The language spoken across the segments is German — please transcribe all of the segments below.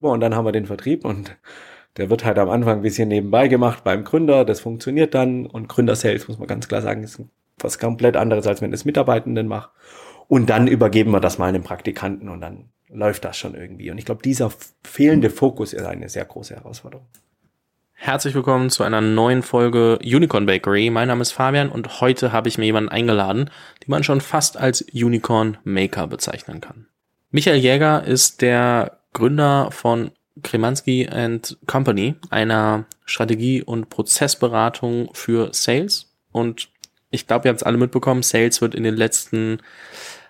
Und dann haben wir den Vertrieb und der wird halt am Anfang ein bisschen nebenbei gemacht beim Gründer. Das funktioniert dann. Und Gründer-Sales, muss man ganz klar sagen, ist was komplett anderes, als wenn das Mitarbeitenden macht. Und dann übergeben wir das mal einem Praktikanten und dann läuft das schon irgendwie. Und ich glaube, dieser fehlende Fokus ist eine sehr große Herausforderung. Herzlich willkommen zu einer neuen Folge Unicorn Bakery. Mein Name ist Fabian und heute habe ich mir jemanden eingeladen, die man schon fast als Unicorn Maker bezeichnen kann. Michael Jäger ist der Gründer von Kremanski and Company, einer Strategie- und Prozessberatung für Sales. Und ich glaube, ihr habt es alle mitbekommen, Sales wird in den letzten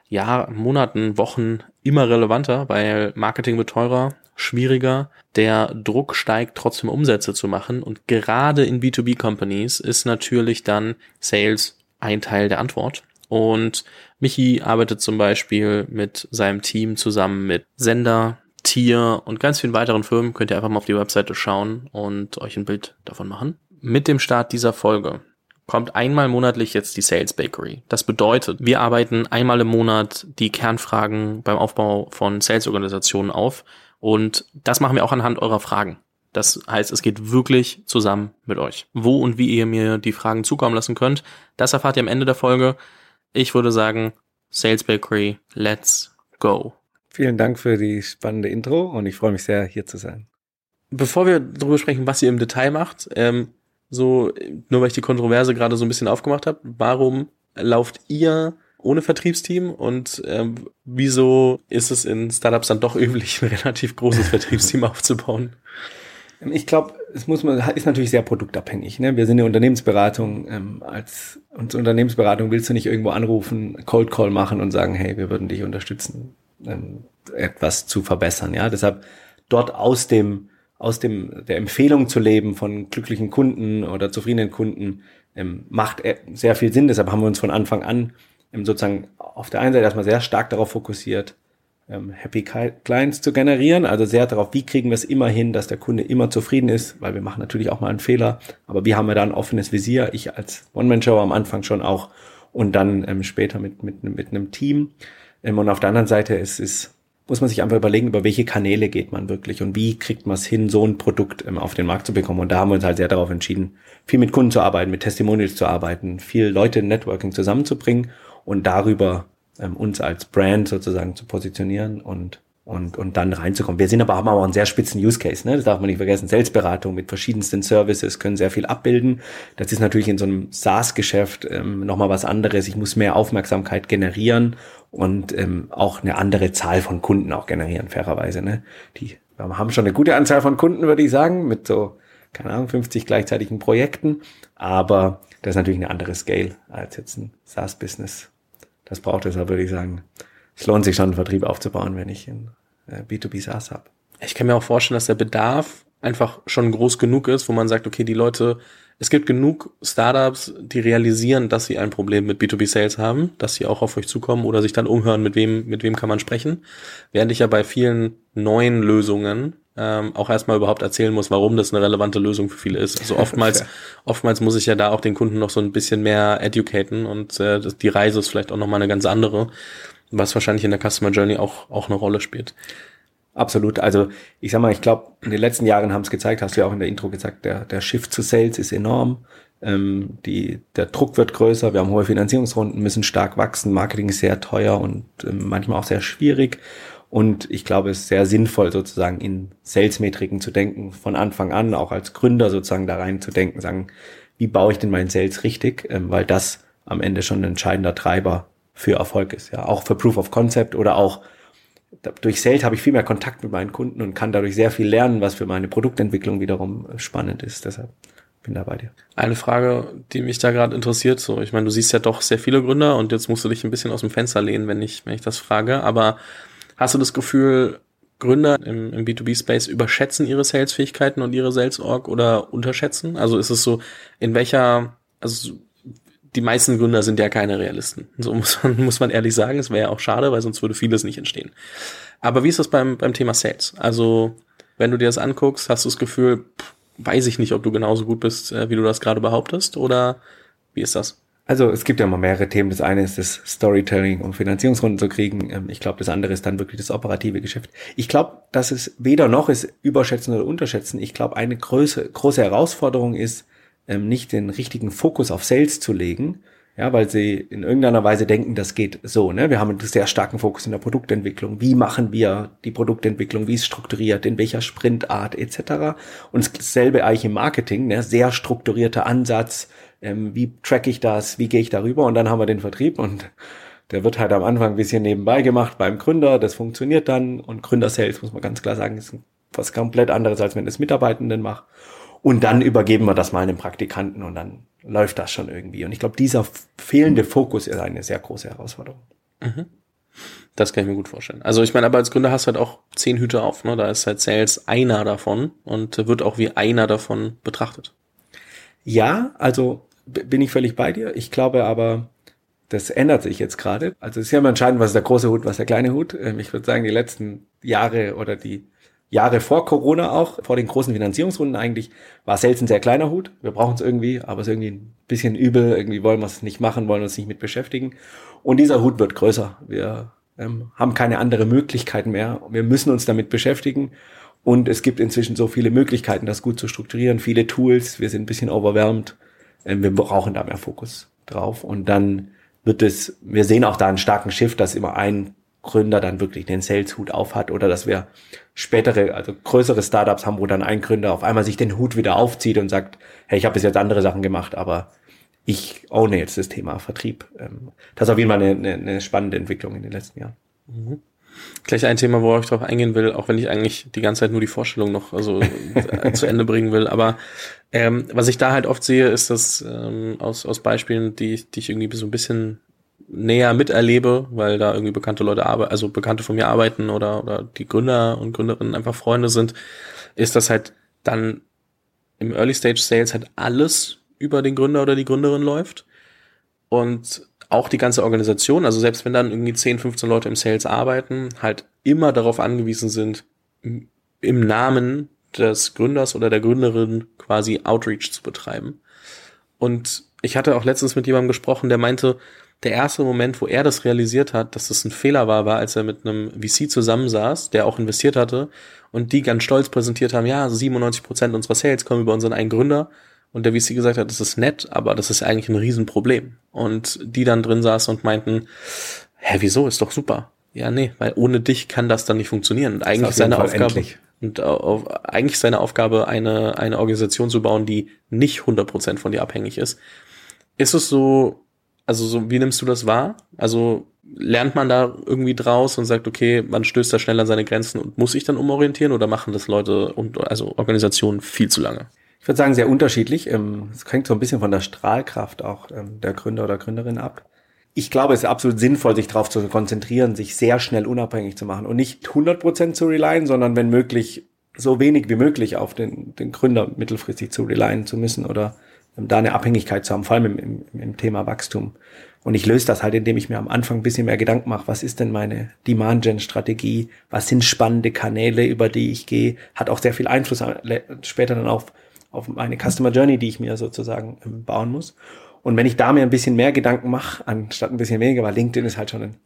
Jahr, Monaten, Wochen immer relevanter, weil Marketing wird teurer, schwieriger, der Druck steigt, trotzdem Umsätze zu machen. Und gerade in B2B-Companies ist natürlich dann Sales ein Teil der Antwort. Und Michi arbeitet zum Beispiel mit seinem Team zusammen mit Sender, Tier und ganz vielen weiteren Firmen. Könnt ihr einfach mal auf die Webseite schauen und euch ein Bild davon machen. Mit dem Start dieser Folge kommt einmal monatlich jetzt die Sales Bakery. Das bedeutet, wir arbeiten einmal im Monat die Kernfragen beim Aufbau von Sales-Organisationen auf und das machen wir auch anhand eurer Fragen. Das heißt, es geht wirklich zusammen mit euch. Wo und wie ihr mir die Fragen zukommen lassen könnt, das erfahrt ihr am Ende der Folge. Ich würde sagen, Sales Bakery, let's go. Vielen Dank für die spannende Intro und ich freue mich sehr, hier zu sein. Bevor wir darüber sprechen, was ihr im Detail macht, ähm, so, nur weil ich die Kontroverse gerade so ein bisschen aufgemacht habe, warum lauft ihr ohne Vertriebsteam und ähm, wieso ist es in Startups dann doch üblich, ein relativ großes Vertriebsteam aufzubauen? Ich glaube, es muss man ist natürlich sehr produktabhängig. Ne? Wir sind eine Unternehmensberatung. Ähm, als und Unternehmensberatung willst du nicht irgendwo anrufen, Cold Call machen und sagen, hey, wir würden dich unterstützen, ähm, etwas zu verbessern. Ja, deshalb dort aus dem aus dem der Empfehlung zu leben von glücklichen Kunden oder zufriedenen Kunden ähm, macht äh, sehr viel Sinn. Deshalb haben wir uns von Anfang an ähm, sozusagen auf der einen Seite erstmal sehr stark darauf fokussiert, ähm, Happy Clients zu generieren, also sehr darauf, wie kriegen wir es immer hin, dass der Kunde immer zufrieden ist, weil wir machen natürlich auch mal einen Fehler, aber wie haben wir da ein offenes Visier, ich als One-Man-Show am Anfang schon auch und dann ähm, später mit, mit, mit einem Team. Ähm, und auf der anderen Seite ist, ist muss man sich einfach überlegen, über welche Kanäle geht man wirklich und wie kriegt man es hin, so ein Produkt ähm, auf den Markt zu bekommen. Und da haben wir uns halt sehr darauf entschieden, viel mit Kunden zu arbeiten, mit Testimonials zu arbeiten, viel Leute in Networking zusammenzubringen und darüber ähm, uns als Brand sozusagen zu positionieren und und, und dann reinzukommen. Wir sind aber, haben aber auch einen sehr spitzen Use Case, ne? Das darf man nicht vergessen. Selbstberatung mit verschiedensten Services können sehr viel abbilden. Das ist natürlich in so einem SaaS-Geschäft ähm, nochmal was anderes. Ich muss mehr Aufmerksamkeit generieren und ähm, auch eine andere Zahl von Kunden auch generieren, fairerweise. Ne? Die haben schon eine gute Anzahl von Kunden, würde ich sagen, mit so, keine Ahnung, 50 gleichzeitigen Projekten. Aber das ist natürlich eine andere Scale als jetzt ein SaaS-Business. Das braucht deshalb, würde ich sagen, es lohnt sich schon, einen Vertrieb aufzubauen, wenn ich ein äh, B2B SaaS habe. Ich kann mir auch vorstellen, dass der Bedarf einfach schon groß genug ist, wo man sagt, okay, die Leute, es gibt genug Startups, die realisieren, dass sie ein Problem mit B2B Sales haben, dass sie auch auf euch zukommen oder sich dann umhören, mit wem, mit wem kann man sprechen. Während ich ja bei vielen neuen Lösungen ähm, auch erstmal überhaupt erzählen muss, warum das eine relevante Lösung für viele ist. Also oftmals, oftmals muss ich ja da auch den Kunden noch so ein bisschen mehr educaten und äh, die Reise ist vielleicht auch nochmal eine ganz andere, was wahrscheinlich in der Customer Journey auch, auch eine Rolle spielt. Absolut. Also ich sag mal, ich glaube, in den letzten Jahren haben es gezeigt, hast du ja auch in der Intro gesagt, der, der Shift zu Sales ist enorm. Ähm, die, der Druck wird größer, wir haben hohe Finanzierungsrunden, müssen stark wachsen, Marketing ist sehr teuer und ähm, manchmal auch sehr schwierig. Und ich glaube, es ist sehr sinnvoll, sozusagen in Sales-Metriken zu denken, von Anfang an, auch als Gründer sozusagen da rein zu denken, sagen, wie baue ich denn meinen Sales richtig, ähm, weil das am Ende schon ein entscheidender Treiber für Erfolg ist. Ja, auch für Proof of Concept oder auch durch Sales habe ich viel mehr Kontakt mit meinen Kunden und kann dadurch sehr viel lernen, was für meine Produktentwicklung wiederum spannend ist. Deshalb bin da bei dir. Eine Frage, die mich da gerade interessiert, so, ich meine, du siehst ja doch sehr viele Gründer und jetzt musst du dich ein bisschen aus dem Fenster lehnen, wenn ich, wenn ich das frage, aber hast du das Gefühl, Gründer im, im B2B-Space überschätzen ihre Sales-Fähigkeiten und ihre Sales-Org oder unterschätzen? Also ist es so, in welcher, also die meisten Gründer sind ja keine Realisten. So muss man, muss man ehrlich sagen. Es wäre ja auch schade, weil sonst würde vieles nicht entstehen. Aber wie ist das beim, beim Thema Sales? Also, wenn du dir das anguckst, hast du das Gefühl, pff, weiß ich nicht, ob du genauso gut bist, äh, wie du das gerade behauptest, oder wie ist das? Also es gibt ja immer mehrere Themen. Das eine ist das Storytelling, um Finanzierungsrunden zu kriegen. Ähm, ich glaube, das andere ist dann wirklich das operative Geschäft. Ich glaube, dass es weder noch ist überschätzen oder unterschätzen. Ich glaube, eine große, große Herausforderung ist, ähm, nicht den richtigen Fokus auf Sales zu legen, ja, weil sie in irgendeiner Weise denken, das geht so. Ne? Wir haben einen sehr starken Fokus in der Produktentwicklung. Wie machen wir die Produktentwicklung? Wie ist strukturiert? In welcher Sprintart etc. Und dasselbe eigentlich im Marketing. Ne? Sehr strukturierter Ansatz ähm, wie track ich das, wie gehe ich darüber und dann haben wir den Vertrieb und der wird halt am Anfang ein bisschen nebenbei gemacht beim Gründer, das funktioniert dann und Gründer-Sales, muss man ganz klar sagen, ist was komplett anderes, als wenn es Mitarbeitenden macht. Und dann übergeben wir das mal einem Praktikanten und dann läuft das schon irgendwie. Und ich glaube, dieser fehlende Fokus ist eine sehr große Herausforderung. Mhm. Das kann ich mir gut vorstellen. Also ich meine, aber als Gründer hast du halt auch zehn Hüte auf, ne? Da ist halt Sales einer davon und wird auch wie einer davon betrachtet. Ja, also bin ich völlig bei dir. Ich glaube aber, das ändert sich jetzt gerade. Also es ist ja immer entscheidend, was ist der große Hut, was ist der kleine Hut. Ähm, ich würde sagen, die letzten Jahre oder die Jahre vor Corona auch, vor den großen Finanzierungsrunden eigentlich, war Sales ein sehr kleiner Hut. Wir brauchen es irgendwie, aber es ist irgendwie ein bisschen übel. Irgendwie wollen wir es nicht machen, wollen uns nicht mit beschäftigen. Und dieser Hut wird größer. Wir ähm, haben keine andere Möglichkeiten mehr. Wir müssen uns damit beschäftigen. Und es gibt inzwischen so viele Möglichkeiten, das gut zu strukturieren, viele Tools. Wir sind ein bisschen overwhelmed. Ähm, wir brauchen da mehr Fokus drauf. Und dann wird es, wir sehen auch da einen starken Shift, dass immer ein Gründer dann wirklich den Sales-Hut aufhat oder dass wir spätere, also größere Startups haben, wo dann ein Gründer auf einmal sich den Hut wieder aufzieht und sagt, hey, ich habe bis jetzt andere Sachen gemacht, aber ich ohne jetzt das Thema Vertrieb. Ähm, das ist auf jeden Fall eine, eine spannende Entwicklung in den letzten Jahren. Mhm. Gleich ein Thema, worauf ich drauf eingehen will, auch wenn ich eigentlich die ganze Zeit nur die Vorstellung noch also zu Ende bringen will. Aber ähm, was ich da halt oft sehe, ist das ähm, aus, aus Beispielen, die, die ich irgendwie so ein bisschen näher miterlebe, weil da irgendwie bekannte Leute arbeiten, also Bekannte von mir arbeiten oder, oder die Gründer und Gründerinnen einfach Freunde sind, ist das halt dann im Early Stage Sales halt alles über den Gründer oder die Gründerin läuft. Und auch die ganze Organisation, also selbst wenn dann irgendwie 10, 15 Leute im Sales arbeiten, halt immer darauf angewiesen sind, im Namen des Gründers oder der Gründerin quasi Outreach zu betreiben. Und ich hatte auch letztens mit jemandem gesprochen, der meinte, der erste Moment, wo er das realisiert hat, dass das ein Fehler war, war, als er mit einem VC zusammensaß, der auch investiert hatte und die ganz stolz präsentiert haben, ja, 97 Prozent unserer Sales kommen über unseren einen Gründer und der VC gesagt hat, das ist nett, aber das ist eigentlich ein Riesenproblem. Und die dann drin saßen und meinten, hä, wieso, ist doch super. Ja, nee, weil ohne dich kann das dann nicht funktionieren. Und eigentlich seine Fall Aufgabe endlich. und auf, eigentlich seine Aufgabe, eine, eine Organisation zu bauen, die nicht 100% von dir abhängig ist. Ist es so, also so, wie nimmst du das wahr? Also lernt man da irgendwie draus und sagt, okay, man stößt da schnell an seine Grenzen und muss sich dann umorientieren oder machen das Leute und also Organisationen viel zu lange? Ich würde sagen, sehr unterschiedlich. Ähm, es hängt so ein bisschen von der Strahlkraft auch ähm, der Gründer oder Gründerin ab. Ich glaube, es ist absolut sinnvoll, sich darauf zu konzentrieren, sich sehr schnell unabhängig zu machen und nicht 100% zu relyen, sondern wenn möglich so wenig wie möglich auf den, den Gründer mittelfristig zu relyen zu müssen oder da eine Abhängigkeit zu haben, vor allem im, im, im Thema Wachstum. Und ich löse das halt, indem ich mir am Anfang ein bisschen mehr Gedanken mache, was ist denn meine Demand-Gen-Strategie, was sind spannende Kanäle, über die ich gehe, hat auch sehr viel Einfluss später dann auf auf meine Customer Journey, die ich mir sozusagen ähm, bauen muss. Und wenn ich da mir ein bisschen mehr Gedanken mache, anstatt ein bisschen weniger, weil LinkedIn ist halt schon ein,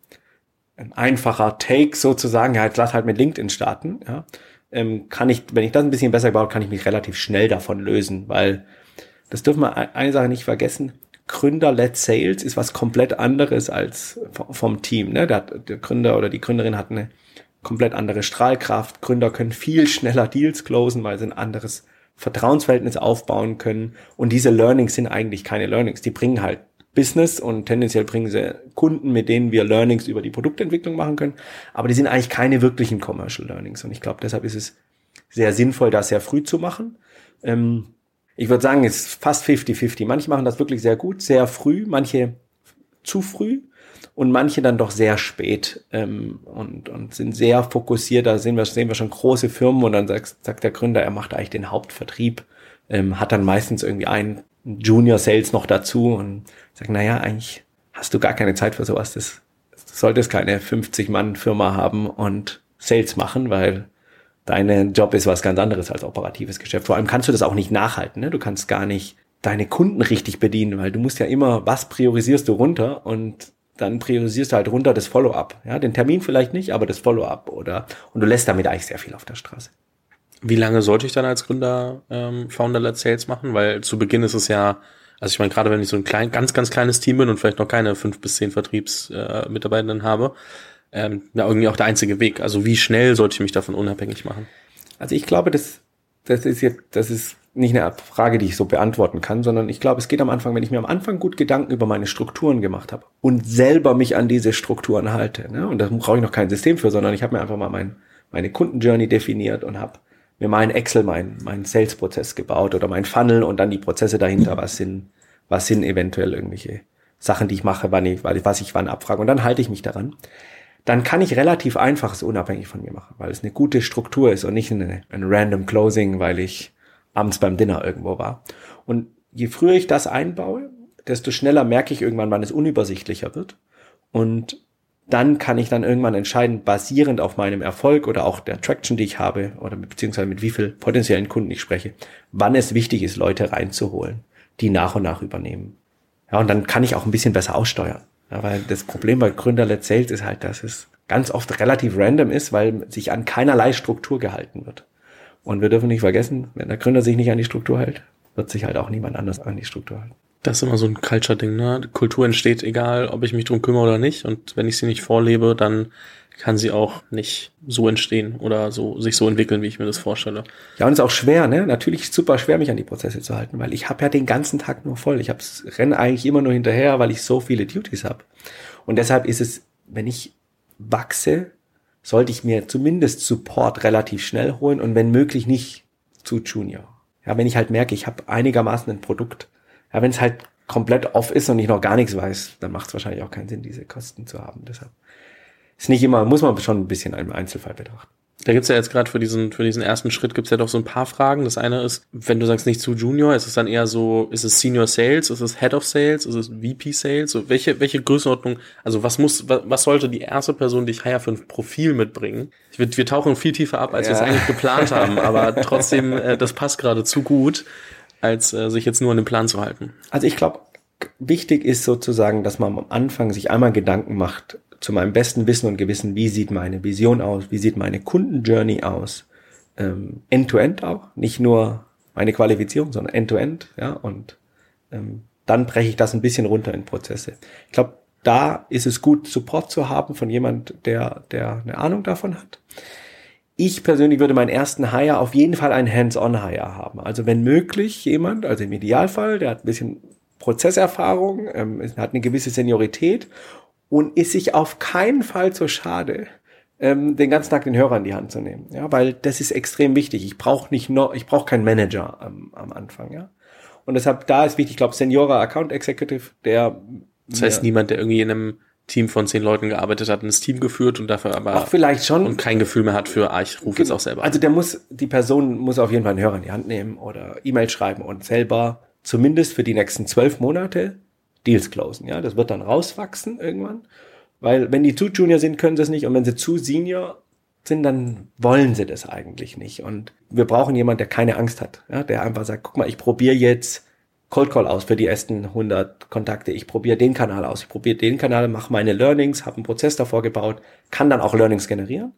ein einfacher Take sozusagen, ja, jetzt lass halt mit LinkedIn starten, ja, ähm, kann ich, wenn ich das ein bisschen besser baue, kann ich mich relativ schnell davon lösen, weil das dürfen wir eine Sache nicht vergessen. Gründer-led Sales ist was komplett anderes als vom Team. Ne? Der, der Gründer oder die Gründerin hat eine komplett andere Strahlkraft. Gründer können viel schneller Deals closen, weil sie ein anderes Vertrauensverhältnis aufbauen können. Und diese Learnings sind eigentlich keine Learnings. Die bringen halt Business und tendenziell bringen sie Kunden, mit denen wir Learnings über die Produktentwicklung machen können. Aber die sind eigentlich keine wirklichen Commercial Learnings. Und ich glaube, deshalb ist es sehr sinnvoll, das sehr früh zu machen. Ähm, ich würde sagen, es ist fast 50-50. Manche machen das wirklich sehr gut, sehr früh, manche zu früh und manche dann doch sehr spät ähm, und, und sind sehr fokussiert. Da sehen wir, sehen wir schon große Firmen und dann sagt, sagt der Gründer, er macht eigentlich den Hauptvertrieb, ähm, hat dann meistens irgendwie einen Junior Sales noch dazu und sagt, naja, eigentlich hast du gar keine Zeit für sowas. Das, du solltest keine 50-Mann-Firma haben und Sales machen, weil dein Job ist was ganz anderes als operatives Geschäft. Vor allem kannst du das auch nicht nachhalten. Ne? Du kannst gar nicht deine Kunden richtig bedienen, weil du musst ja immer, was priorisierst du runter und dann priorisierst du halt runter das Follow-up. Ja, den Termin vielleicht nicht, aber das Follow-up oder und du lässt damit eigentlich sehr viel auf der Straße. Wie lange sollte ich dann als Gründer ähm, Founder-led Sales machen? Weil zu Beginn ist es ja, also ich meine, gerade wenn ich so ein klein, ganz, ganz kleines Team bin und vielleicht noch keine fünf bis zehn Vertriebsmitarbeitenden äh, habe, ähm, irgendwie auch der einzige Weg. Also wie schnell sollte ich mich davon unabhängig machen? Also ich glaube, das, das ist jetzt, das ist nicht eine Frage, die ich so beantworten kann, sondern ich glaube, es geht am Anfang, wenn ich mir am Anfang gut Gedanken über meine Strukturen gemacht habe und selber mich an diese Strukturen halte. Ne? Und da brauche ich noch kein System für, sondern ich habe mir einfach mal mein, meine Kundenjourney definiert und habe mir mein Excel, mein, mein Sales-Prozess gebaut oder mein Funnel und dann die Prozesse dahinter, was sind, was sind eventuell irgendwelche Sachen, die ich mache, wann ich, was ich wann abfrage. Und dann halte ich mich daran. Dann kann ich relativ einfaches unabhängig von mir machen, weil es eine gute Struktur ist und nicht eine, ein random Closing, weil ich abends beim Dinner irgendwo war. Und je früher ich das einbaue, desto schneller merke ich irgendwann, wann es unübersichtlicher wird. Und dann kann ich dann irgendwann entscheiden, basierend auf meinem Erfolg oder auch der Traction, die ich habe, oder beziehungsweise mit wie viel potenziellen Kunden ich spreche, wann es wichtig ist, Leute reinzuholen, die nach und nach übernehmen. Ja, und dann kann ich auch ein bisschen besser aussteuern. Weil das Problem bei Gründer-led Sales ist halt, dass es ganz oft relativ random ist, weil sich an keinerlei Struktur gehalten wird. Und wir dürfen nicht vergessen, wenn der Gründer sich nicht an die Struktur hält, wird sich halt auch niemand anders an die Struktur halten. Das ist immer so ein Culture-Ding, ne? Kultur entsteht egal, ob ich mich drum kümmere oder nicht. Und wenn ich sie nicht vorlebe, dann kann sie auch nicht so entstehen oder so sich so entwickeln, wie ich mir das vorstelle. Ja, und es ist auch schwer, ne? Natürlich super schwer, mich an die Prozesse zu halten, weil ich habe ja den ganzen Tag nur voll. Ich hab's, renne eigentlich immer nur hinterher, weil ich so viele Duties habe. Und deshalb ist es, wenn ich wachse, sollte ich mir zumindest Support relativ schnell holen und wenn möglich nicht zu Junior. Ja, wenn ich halt merke, ich habe einigermaßen ein Produkt. Ja, wenn es halt komplett off ist und ich noch gar nichts weiß, dann macht es wahrscheinlich auch keinen Sinn, diese Kosten zu haben. Deshalb ist nicht immer, muss man schon ein bisschen im Einzelfall betrachten. Da gibt's ja jetzt gerade für diesen, für diesen ersten Schritt gibt's ja doch so ein paar Fragen. Das eine ist, wenn du sagst nicht zu Junior, ist es dann eher so, ist es Senior Sales, ist es Head of Sales, ist es VP Sales? So, welche, welche Größenordnung, also was muss, was, was sollte die erste Person, die ich hire, für ein Profil mitbringen? Ich, wir, wir tauchen viel tiefer ab, als ja. wir es eigentlich geplant haben, aber trotzdem, äh, das passt gerade zu gut, als äh, sich jetzt nur an den Plan zu halten. Also ich glaube, wichtig ist sozusagen, dass man am Anfang sich einmal Gedanken macht, zu meinem besten Wissen und Gewissen, wie sieht meine Vision aus, wie sieht meine Kundenjourney aus, ähm, end-to-end auch, nicht nur meine Qualifizierung, sondern end-to-end, -End, ja, und ähm, dann breche ich das ein bisschen runter in Prozesse. Ich glaube, da ist es gut, Support zu haben von jemand, der, der eine Ahnung davon hat. Ich persönlich würde meinen ersten Hire auf jeden Fall einen Hands-on-Hire haben. Also wenn möglich jemand, also im Idealfall, der hat ein bisschen Prozesserfahrung, ähm, hat eine gewisse Seniorität und ist sich auf keinen Fall zu schade, ähm, den ganzen Tag den Hörer in die Hand zu nehmen. Ja, weil das ist extrem wichtig. Ich brauche nicht noch, ich brauche keinen Manager am, am Anfang, ja. Und deshalb, da ist wichtig, ich glaube, Seniora Account Executive, der. Das heißt, niemand, der irgendwie in einem Team von zehn Leuten gearbeitet hat, ins Team geführt und dafür aber auch vielleicht schon und kein Gefühl mehr hat für, ah, ich rufe jetzt auch selber. Also der muss, die Person muss auf jeden Fall einen Hörer in die Hand nehmen oder E-Mail schreiben und selber zumindest für die nächsten zwölf Monate Deals closen. Ja, das wird dann rauswachsen irgendwann. Weil wenn die zu Junior sind, können sie es nicht. Und wenn sie zu Senior sind, dann wollen sie das eigentlich nicht. Und wir brauchen jemand, der keine Angst hat. Ja, der einfach sagt, guck mal, ich probiere jetzt Cold Call aus für die ersten 100 Kontakte. Ich probiere den Kanal aus. Ich probiere den Kanal, mache meine Learnings, habe einen Prozess davor gebaut, kann dann auch Learnings generieren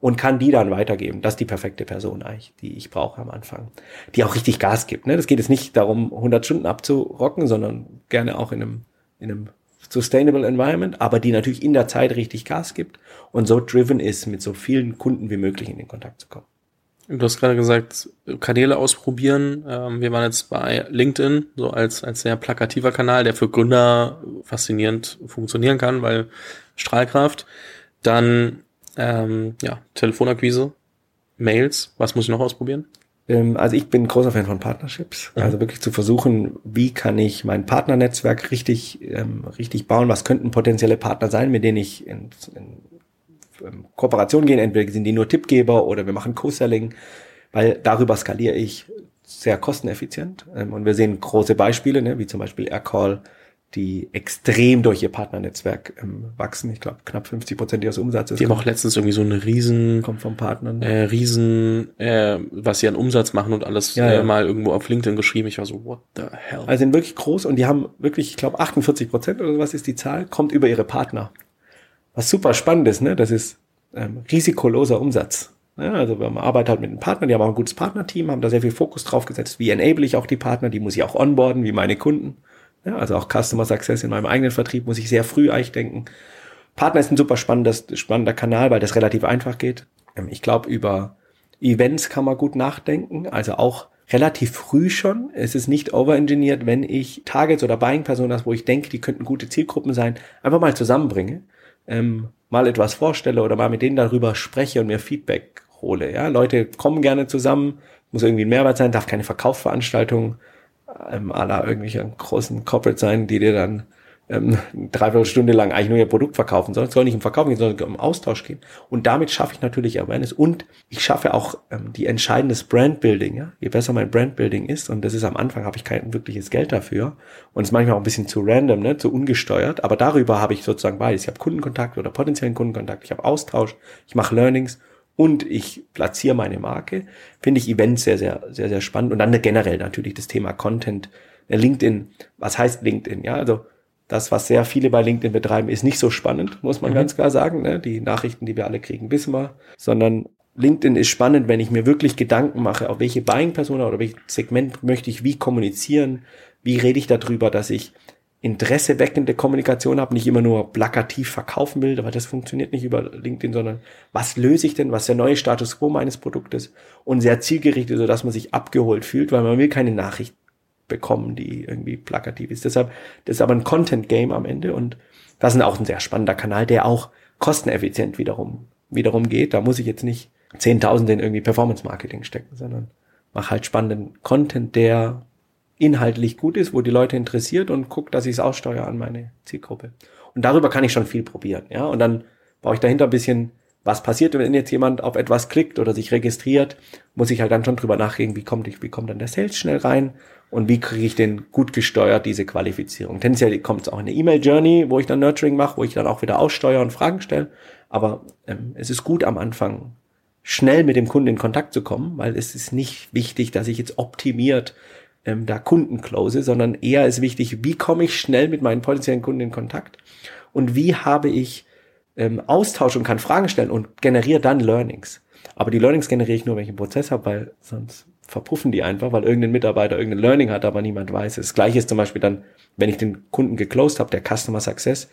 und kann die dann weitergeben. Das ist die perfekte Person eigentlich, die ich brauche am Anfang. Die auch richtig Gas gibt. Ne? Das geht jetzt nicht darum, 100 Stunden abzurocken, sondern gerne auch in einem, in einem Sustainable Environment, aber die natürlich in der Zeit richtig Gas gibt und so driven ist, mit so vielen Kunden wie möglich in den Kontakt zu kommen. Du hast gerade gesagt, Kanäle ausprobieren. Ähm, wir waren jetzt bei LinkedIn, so als, als sehr plakativer Kanal, der für Gründer faszinierend funktionieren kann, weil Strahlkraft. Dann ähm, ja, Telefonakquise, Mails, was muss ich noch ausprobieren? Ähm, also ich bin großer Fan von Partnerships. Mhm. Also wirklich zu versuchen, wie kann ich mein Partnernetzwerk richtig, ähm, richtig bauen? Was könnten potenzielle Partner sein, mit denen ich in, in, in Kooperation gehen? Entweder sind die nur Tippgeber oder wir machen Co-Selling, weil darüber skaliere ich sehr kosteneffizient. Ähm, und wir sehen große Beispiele, ne, wie zum Beispiel Aircall, die extrem durch ihr Partnernetzwerk ähm, wachsen. Ich glaube, knapp 50 Prozent ihres Umsatzes. Die haben auch letztens irgendwie so eine riesen, kommt vom Partnern. äh, riesen, äh, was sie an Umsatz machen und alles Ja, äh, ja. mal irgendwo auf LinkedIn geschrieben. Ich war so, what the hell? Also sind wirklich groß und die haben wirklich, ich glaube, 48 Prozent oder was ist die Zahl, kommt über ihre Partner. Was super spannend ist, ne? Das ist ähm, risikoloser Umsatz. Ja, also man arbeitet halt mit einem Partner, die haben auch ein gutes Partnerteam, haben da sehr viel Fokus drauf gesetzt. Wie enable ich auch die Partner? Die muss ich auch onboarden, wie meine Kunden. Ja, also auch Customer Success in meinem eigenen Vertrieb muss ich sehr früh eigentlich denken. Partner ist ein super spannendes, spannender Kanal, weil das relativ einfach geht. Ähm, Ich glaube, über Events kann man gut nachdenken, also auch relativ früh schon. Es ist nicht overengineert, wenn ich Targets oder Buying-Personas, wo ich denke, die könnten gute Zielgruppen sein, einfach mal zusammenbringe, ähm, mal etwas vorstelle oder mal mit denen darüber spreche und mir Feedback hole. Ja, Leute kommen gerne zusammen, muss irgendwie ein Mehrwert sein, darf keine Verkaufsveranstaltung ähm, aller irgendwelcher großen Corporate sein, die dir dann ähm, dreiviertel Stunde lang eigentlich nur ihr Produkt verkaufen sollen. Es soll nicht um Verkauf gehen, sondern um Austausch gehen. Und damit schaffe ich natürlich Awareness und ich schaffe auch ähm, die entscheidendes Brandbuilding. Ja? Je besser mein Brandbuilding ist, und das ist am Anfang, habe ich kein wirkliches Geld dafür und es ist manchmal auch ein bisschen zu random, ne? zu ungesteuert, aber darüber habe ich sozusagen beides. Ich habe Kundenkontakt oder potenziellen Kundenkontakt, ich habe Austausch, ich mache Learnings und ich platziere meine Marke, finde ich Events sehr, sehr, sehr, sehr spannend. Und dann generell natürlich das Thema Content. Äh, LinkedIn, was heißt LinkedIn? Ja, also das, was sehr viele bei LinkedIn betreiben, ist nicht so spannend, muss man ganz klar sagen. Ne? Die Nachrichten, die wir alle kriegen, wissen wir. Sondern LinkedIn ist spannend, wenn ich mir wirklich Gedanken mache, auf welche Buying-Persona oder welches Segment möchte ich wie kommunizieren, wie rede ich darüber, dass ich Interesse weckende Kommunikation habe, nicht immer nur plakativ verkaufen will, aber das funktioniert nicht über LinkedIn, sondern was löse ich denn, was ist der neue Status quo meines Produktes und sehr zielgerichtet, sodass man sich abgeholt fühlt, weil man will keine Nachricht bekommen, die irgendwie plakativ ist. Deshalb, das ist aber ein Content-Game am Ende und das ist auch ein sehr spannender Kanal, der auch kosteneffizient wiederum, wiederum geht. Da muss ich jetzt nicht Zehntausende in irgendwie Performance-Marketing stecken, sondern mach halt spannenden Content, der inhaltlich gut ist, wo die Leute interessiert und guck, dass ich es aussteuere an meine Zielgruppe. Und darüber kann ich schon viel probieren, ja. Und dann brauche ich dahinter ein bisschen, was passiert, wenn jetzt jemand auf etwas klickt oder sich registriert, muss ich halt dann schon drüber nachdenken, wie kommt, wie kommt dann der Sales schnell rein und wie kriege ich den gut gesteuert, diese Qualifizierung. Tendenziell kommt es auch in eine E-Mail-Journey, wo ich dann Nurturing mache, wo ich dann auch wieder aussteuere und Fragen stelle. Aber ähm, es ist gut am Anfang, schnell mit dem Kunden in Kontakt zu kommen, weil es ist nicht wichtig, dass ich jetzt optimiert ähm, da Kunden close, sondern eher ist wichtig, wie komme ich schnell mit meinen potenziellen Kunden in Kontakt und wie habe ich ähm, Austausch und kann Fragen stellen und generiere dann Learnings. Aber die Learnings generiere ich nur, wenn ich einen Prozess habe, weil sonst verpuffen die einfach, weil irgendein Mitarbeiter irgendein Learning hat, aber niemand weiß es. Das gleiche ist zum Beispiel dann, wenn ich den Kunden geclosed habe, der Customer Success,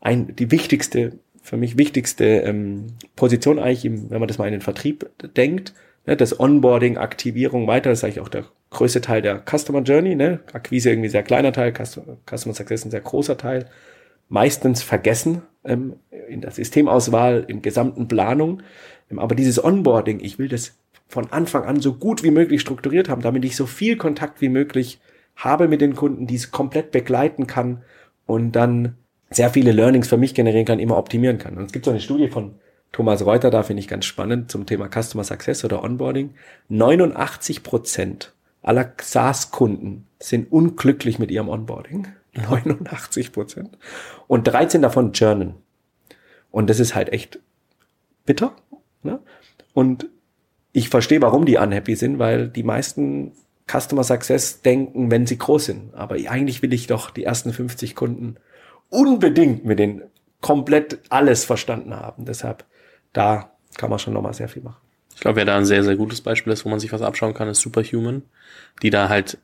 ein, die wichtigste, für mich wichtigste ähm, Position eigentlich, im, wenn man das mal in den Vertrieb denkt, ne, das Onboarding, Aktivierung weiter, das ist eigentlich auch der größte Teil der Customer Journey, ne? Akquise irgendwie sehr kleiner Teil, Customer, Success ein sehr großer Teil, meistens vergessen ähm, in der Systemauswahl, im gesamten Planung. Ähm, aber dieses Onboarding, ich will das von Anfang an so gut wie möglich strukturiert haben, damit ich so viel Kontakt wie möglich habe mit den Kunden, die es komplett begleiten kann und dann sehr viele Learnings für mich generieren kann, immer optimieren kann. Und es gibt so eine Studie von Thomas Reuter, da finde ich ganz spannend zum Thema Customer Success oder Onboarding. 89 Prozent aller SaaS-Kunden sind unglücklich mit ihrem Onboarding. 89 Prozent. Und 13 davon journalen. Und das ist halt echt bitter. Ne? Und ich verstehe, warum die unhappy sind, weil die meisten Customer Success denken, wenn sie groß sind. Aber eigentlich will ich doch die ersten 50 Kunden unbedingt mit denen komplett alles verstanden haben. Deshalb, da kann man schon nochmal sehr viel machen. Ich glaube, wer da ein sehr, sehr gutes Beispiel ist, wo man sich was abschauen kann, ist Superhuman, die da halt,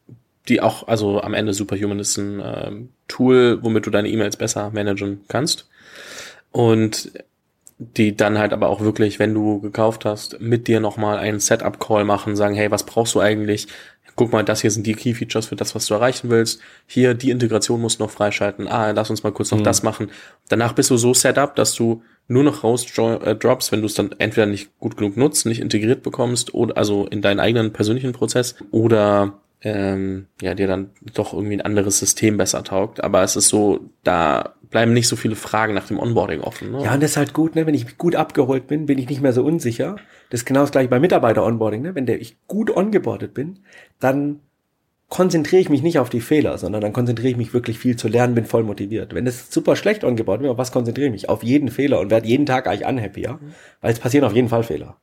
die auch, also am Ende Superhuman ist ein ähm, Tool, womit du deine E-Mails besser managen kannst. Und die dann halt aber auch wirklich, wenn du gekauft hast, mit dir nochmal einen Setup-Call machen, sagen, hey, was brauchst du eigentlich? Guck mal, das hier sind die Key-Features für das, was du erreichen willst. Hier, die Integration musst du noch freischalten. Ah, lass uns mal kurz noch Mhm. das machen. Danach bist du so set up, dass du nur noch raus äh, drops, wenn du es dann entweder nicht gut genug nutzt, nicht integriert bekommst, oder also in deinen eigenen persönlichen Prozess, oder ähm, ja, dir dann doch irgendwie ein anderes System besser taugt. Aber es ist so, da bleiben nicht so viele Fragen nach dem Onboarding offen. Ne? Ja, und das ist halt gut, ne? wenn ich gut abgeholt bin, bin ich nicht mehr so unsicher. Das ist genau das gleiche bei Mitarbeiter-Onboarding. Ne? Wenn der, ich gut ongeboardet bin, dann konzentriere ich mich nicht auf die Fehler, sondern dann konzentriere ich mich wirklich viel zu lernen, bin voll motiviert. Wenn es super schlecht angebaut wird, auf was konzentriere ich mich? Auf jeden Fehler und werde jeden Tag eigentlich unhappier, mhm. weil es passieren auf jeden Fall Fehler.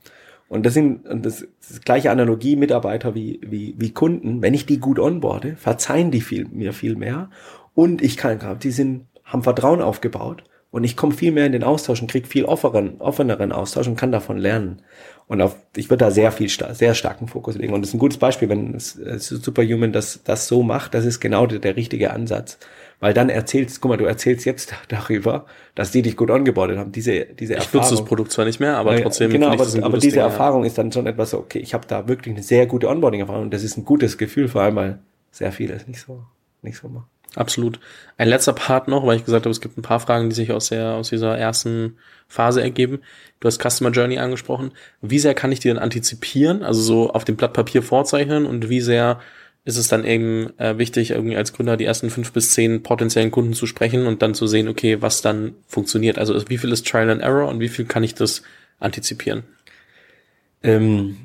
Und das sind und das, das gleiche Analogie Mitarbeiter wie, wie, wie Kunden. Wenn ich die gut onboarde, verzeihen die viel, mir viel mehr und ich kann, die sind, haben Vertrauen aufgebaut und ich komme viel mehr in den Austausch und kriege viel offeneren, offeneren Austausch und kann davon lernen. Und auf, ich würde da sehr viel, sehr starken Fokus legen. Und das ist ein gutes Beispiel, wenn es, es Superhuman das, das so macht, das ist genau der, der richtige Ansatz. Weil dann erzählst, guck mal, du erzählst jetzt darüber, dass die dich gut angebordet haben. Diese, diese Erfahrung. Ich nutze das Produkt zwar nicht mehr, aber trotzdem. Genau, aber, aber diese Ding, Erfahrung ja. ist dann schon etwas so, okay, ich habe da wirklich eine sehr gute Onboarding-Erfahrung und das ist ein gutes Gefühl, vor allem weil sehr vieles nicht so, nicht so macht. Absolut. Ein letzter Part noch, weil ich gesagt habe, es gibt ein paar Fragen, die sich aus der, aus dieser ersten Phase ergeben. Du hast Customer Journey angesprochen. Wie sehr kann ich die denn antizipieren? Also so auf dem Blatt Papier vorzeichnen und wie sehr ist es dann eben äh, wichtig, irgendwie als Gründer die ersten fünf bis zehn potenziellen Kunden zu sprechen und dann zu sehen, okay, was dann funktioniert. Also wie viel ist Trial and Error und wie viel kann ich das antizipieren? Ähm,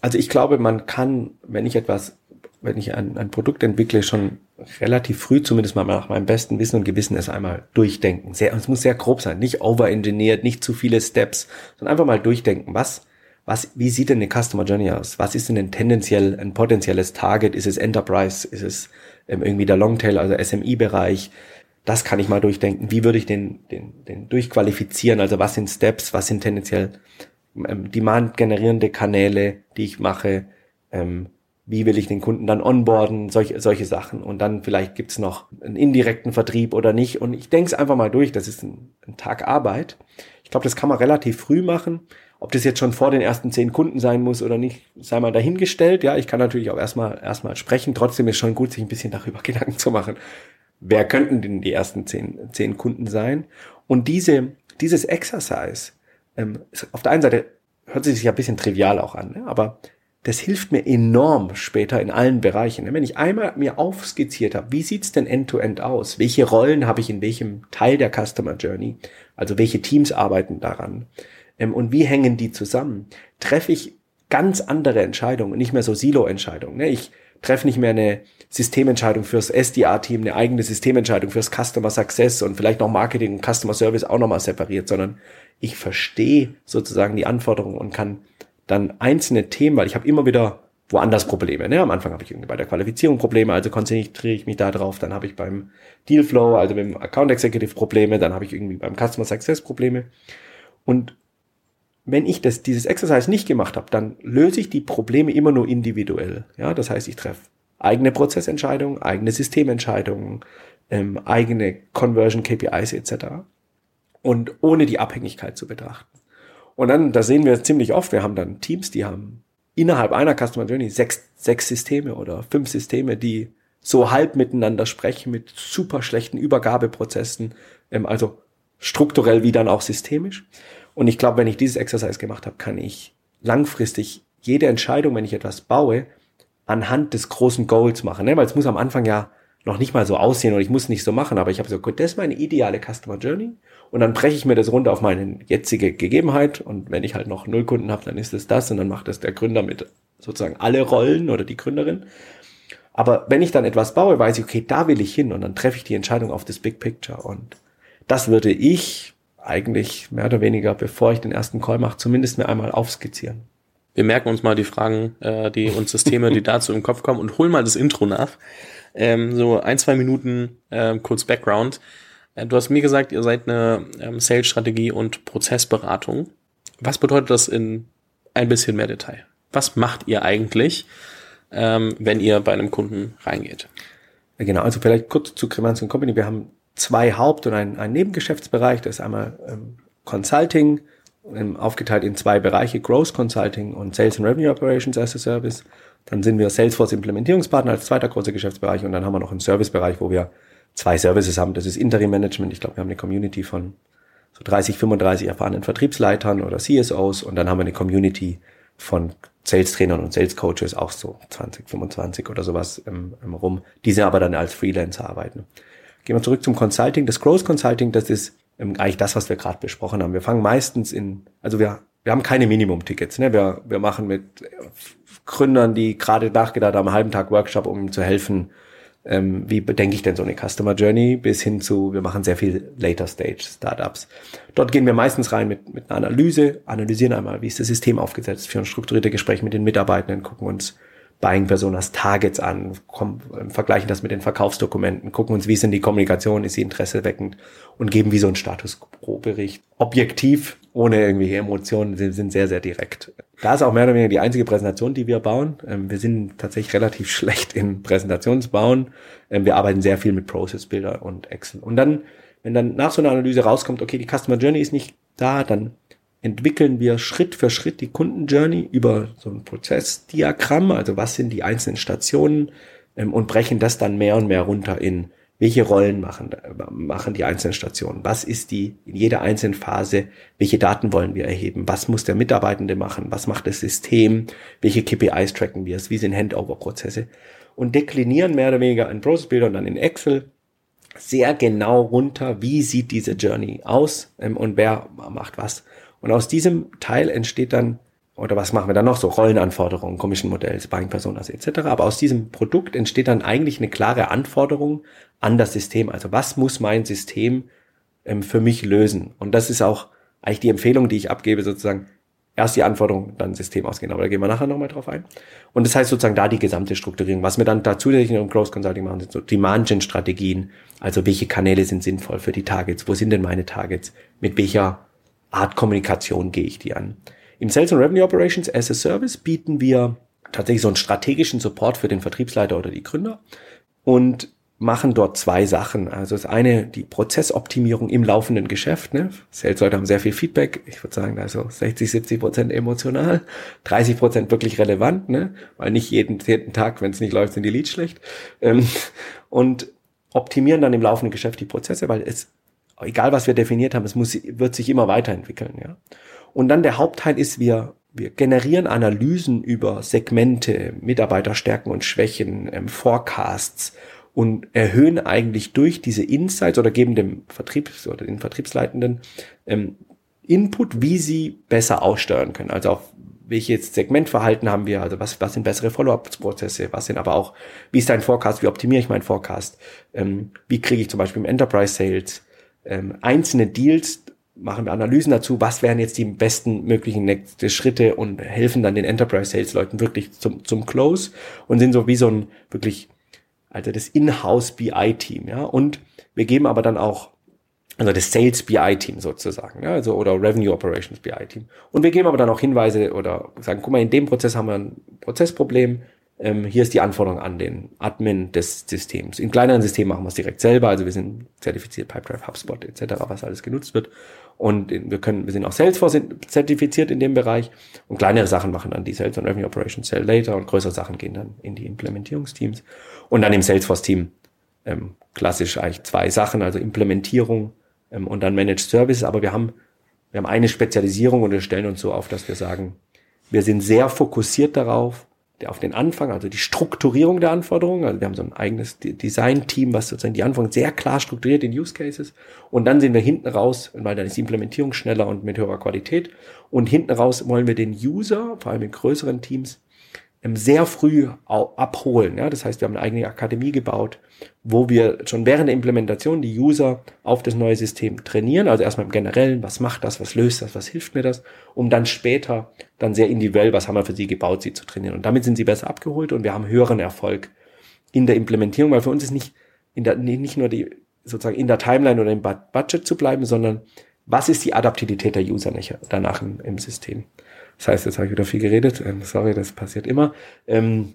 also ich glaube, man kann, wenn ich etwas, wenn ich ein, ein Produkt entwickle, schon relativ früh, zumindest mal nach meinem besten Wissen und Gewissen, es einmal durchdenken. Sehr, es muss sehr grob sein, nicht overengineert, nicht zu viele Steps, sondern einfach mal durchdenken. Was was, wie sieht denn eine Customer Journey aus? Was ist denn ein tendenziell, ein potenzielles Target? Ist es Enterprise? Ist es ähm, irgendwie der Longtail, also SMI-Bereich? Das kann ich mal durchdenken. Wie würde ich den, den, den durchqualifizieren? Also was sind Steps? Was sind tendenziell ähm, Demand-generierende Kanäle, die ich mache? Ähm, wie will ich den Kunden dann onboarden? Solche, solche Sachen. Und dann vielleicht gibt's noch einen indirekten Vertrieb oder nicht. Und ich denke es einfach mal durch. Das ist ein, ein Tag Arbeit. Ich glaube, das kann man relativ früh machen. Ob das jetzt schon vor den ersten zehn Kunden sein muss oder nicht, sei mal dahingestellt. Ja, ich kann natürlich auch erstmal, erstmal sprechen. Trotzdem ist schon gut, sich ein bisschen darüber Gedanken zu machen. Wer könnten denn die ersten zehn, zehn Kunden sein? Und diese, dieses Exercise, ähm, auf der einen Seite hört sich ja ein bisschen trivial auch an, ne? aber das hilft mir enorm später in allen Bereichen. Wenn ich einmal mir aufskizziert habe, wie sieht's denn end-to-end -End aus? Welche Rollen habe ich in welchem Teil der Customer Journey? Also welche Teams arbeiten daran? Ähm, und wie hängen die zusammen, treffe ich ganz andere Entscheidungen, nicht mehr so Silo-Entscheidungen. Ne? Ich treffe nicht mehr eine Systementscheidung fürs SDA-Team, eine eigene Systementscheidung fürs Customer Success und vielleicht noch Marketing und Customer Service auch nochmal separiert, sondern ich verstehe sozusagen die Anforderungen und kann dann einzelne Themen, weil ich habe immer wieder woanders Probleme. Ne? Am Anfang habe ich irgendwie bei der Qualifizierung Probleme, also konzentriere ich mich da drauf. Dann habe ich beim Dealflow, also beim Account Executive Probleme. Dann habe ich irgendwie beim Customer Success Probleme. Und wenn ich das, dieses Exercise nicht gemacht habe, dann löse ich die Probleme immer nur individuell. Ja, das heißt, ich treffe eigene Prozessentscheidungen, eigene Systementscheidungen, ähm, eigene Conversion KPIs etc. Und ohne die Abhängigkeit zu betrachten. Und dann, da sehen wir ziemlich oft, wir haben dann Teams, die haben innerhalb einer Customer Journey sechs, sechs Systeme oder fünf Systeme, die so halb miteinander sprechen mit super schlechten Übergabeprozessen, ähm, also strukturell wie dann auch systemisch. Und ich glaube, wenn ich dieses Exercise gemacht habe, kann ich langfristig jede Entscheidung, wenn ich etwas baue, anhand des großen Goals machen. Ne? Weil es muss am Anfang ja noch nicht mal so aussehen und ich muss nicht so machen, aber ich habe so, gut, das ist meine ideale Customer Journey und dann breche ich mir das runter auf meine jetzige Gegebenheit und wenn ich halt noch null Kunden habe, dann ist es das und dann macht das der Gründer mit sozusagen alle Rollen oder die Gründerin. Aber wenn ich dann etwas baue, weiß ich, okay, da will ich hin und dann treffe ich die Entscheidung auf das Big Picture und das würde ich eigentlich mehr oder weniger, bevor ich den ersten Call mache, zumindest mir einmal aufskizzieren. Wir merken uns mal die Fragen, äh, die und Systeme, die dazu im Kopf kommen und holen mal das Intro nach. Ähm, so ein, zwei Minuten äh, kurz Background. Äh, du hast mir gesagt, ihr seid eine ähm, Sales-Strategie und Prozessberatung. Was bedeutet das in ein bisschen mehr Detail? Was macht ihr eigentlich, ähm, wenn ihr bei einem Kunden reingeht? Genau, also vielleicht kurz zu Cremanz Company. Wir haben zwei Haupt- und ein, ein Nebengeschäftsbereich. Das ist einmal ähm, Consulting, ähm, aufgeteilt in zwei Bereiche, Growth Consulting und Sales and Revenue Operations as a Service. Dann sind wir Salesforce Implementierungspartner als zweiter großer Geschäftsbereich und dann haben wir noch einen Servicebereich, wo wir zwei Services haben. Das ist Interim Management. Ich glaube, wir haben eine Community von so 30, 35 erfahrenen Vertriebsleitern oder CSOs und dann haben wir eine Community von Sales-Trainern und Sales-Coaches, auch so 20, 25 oder sowas ähm, rum. Diese aber dann als Freelancer arbeiten. Gehen wir zurück zum Consulting. Das Growth Consulting, das ist ähm, eigentlich das, was wir gerade besprochen haben. Wir fangen meistens in, also wir wir haben keine Minimum-Tickets. Ne? Wir, wir machen mit Gründern, die gerade nachgedacht haben, einen halben Tag Workshop, um ihm zu helfen, ähm, wie bedenke ich denn so eine Customer Journey, bis hin zu, wir machen sehr viel Later Stage Startups. Dort gehen wir meistens rein mit, mit einer Analyse, analysieren einmal, wie ist das System aufgesetzt, führen strukturierte Gespräche mit den Mitarbeitenden, gucken uns Buying Personas Targets an, kommen, vergleichen das mit den Verkaufsdokumenten, gucken uns, wie sind die Kommunikation, ist sie interesseweckend und geben wie so einen Status Quo Bericht. Objektiv, ohne irgendwelche Emotionen, sind, sind sehr, sehr direkt. Da ist auch mehr oder weniger die einzige Präsentation, die wir bauen. Ähm, wir sind tatsächlich relativ schlecht in Präsentationsbauen. Ähm, wir arbeiten sehr viel mit Process Builder und Excel. Und dann, wenn dann nach so einer Analyse rauskommt, okay, die Customer Journey ist nicht da, dann entwickeln wir Schritt für Schritt die Kundenjourney über so ein Prozessdiagramm, also was sind die einzelnen Stationen ähm, und brechen das dann mehr und mehr runter in welche Rollen machen, machen die einzelnen Stationen? Was ist die in jeder einzelnen Phase? Welche Daten wollen wir erheben? Was muss der Mitarbeitende machen? Was macht das System? Welche KPIs tracken wir? Wie sind Handover-Prozesse? Und deklinieren mehr oder weniger in Process Builder und dann in Excel sehr genau runter, wie sieht diese Journey aus ähm, und wer macht was. Und aus diesem Teil entsteht dann, oder was machen wir dann noch so, Rollenanforderungen, Commission Modells, Buying Personas etc. Aber aus diesem Produkt entsteht dann eigentlich eine klare Anforderung an das System. Also was muss mein System ähm, für mich lösen? Und das ist auch eigentlich die Empfehlung, die ich abgebe, sozusagen erst die Anforderung, dann System ausgehen. Aber da gehen wir nachher nochmal drauf ein. Und das heißt sozusagen da die gesamte Strukturierung. Was wir dann da zusätzlich im Growth Consulting machen, sind so Demand-Gen-Strategien. Also welche Kanäle sind sinnvoll für die Targets? Wo sind denn meine Targets? Mit welcher Art Kommunikation gehe ich die an. Im Sales and Revenue Operations as a Service bieten wir tatsächlich so einen strategischen Support für den Vertriebsleiter oder die Gründer und machen dort zwei Sachen. Also das eine, die Prozessoptimierung im laufenden Geschäft. Ne? Sales-Leute haben sehr viel Feedback. Ich würde sagen, also 60, 70 Prozent emotional, 30 Prozent wirklich relevant, ne? weil nicht jeden zehnten Tag, wenn es nicht läuft, sind die Leads schlecht. Ähm, und optimieren dann im laufenden Geschäft die Prozesse, weil es egal was wir definiert haben, es muss, wird sich immer weiterentwickeln, ja. Und dann der Hauptteil ist, wir, wir generieren Analysen über Segmente, Mitarbeiterstärken und Schwächen, ähm, Forecasts und erhöhen eigentlich durch diese Insights oder geben dem Vertriebs- oder den Vertriebsleitenden ähm, Input, wie sie besser aussteuern können. Also auch welches Segmentverhalten haben wir, also was, was sind bessere Follow-up-Prozesse, was sind aber auch, wie ist dein Forecast, wie optimiere ich meinen Forecast, ähm, wie kriege ich zum Beispiel im Enterprise Sales ähm, einzelne Deals machen wir Analysen dazu, was wären jetzt die besten möglichen nächste Schritte und helfen dann den Enterprise Sales Leuten wirklich zum, zum Close und sind so wie so ein wirklich, also das In-house BI Team, ja. Und wir geben aber dann auch, also das Sales BI Team sozusagen, ja, also oder Revenue Operations BI Team. Und wir geben aber dann auch Hinweise oder sagen, guck mal, in dem Prozess haben wir ein Prozessproblem, ähm, hier ist die Anforderung an den Admin des Systems. In kleineren Systemen machen wir es direkt selber, also wir sind zertifiziert Pipedrive, HubSpot etc., was alles genutzt wird. Und wir können, wir sind auch Salesforce zertifiziert in dem Bereich. Und kleinere Sachen machen dann die Sales und Revenue Operations Sell Later und größere Sachen gehen dann in die Implementierungsteams. Und dann im Salesforce-Team ähm, klassisch eigentlich zwei Sachen, also Implementierung ähm, und dann Managed Services. Aber wir haben, wir haben eine Spezialisierung und wir stellen uns so auf, dass wir sagen, wir sind sehr fokussiert darauf, auf den Anfang, also die Strukturierung der Anforderungen. Also wir haben so ein eigenes Design-Team, was sozusagen die Anforderungen sehr klar strukturiert in Use Cases. Und dann sehen wir hinten raus, weil dann ist die Implementierung schneller und mit höherer Qualität. Und hinten raus wollen wir den User, vor allem in größeren Teams, sehr früh abholen. Ja, das heißt, wir haben eine eigene Akademie gebaut, wo wir schon während der Implementation die User auf das neue System trainieren. Also erstmal im Generellen, was macht das, was löst das, was hilft mir das, um dann später dann sehr individuell, was haben wir für sie gebaut, sie zu trainieren. Und damit sind sie besser abgeholt und wir haben höheren Erfolg in der Implementierung, weil für uns ist nicht, in der, nicht nur die, sozusagen in der Timeline oder im Budget zu bleiben, sondern was ist die Adaptivität der User danach im, im System. Das heißt, jetzt habe ich wieder viel geredet. Ähm, sorry, das passiert immer. Ähm,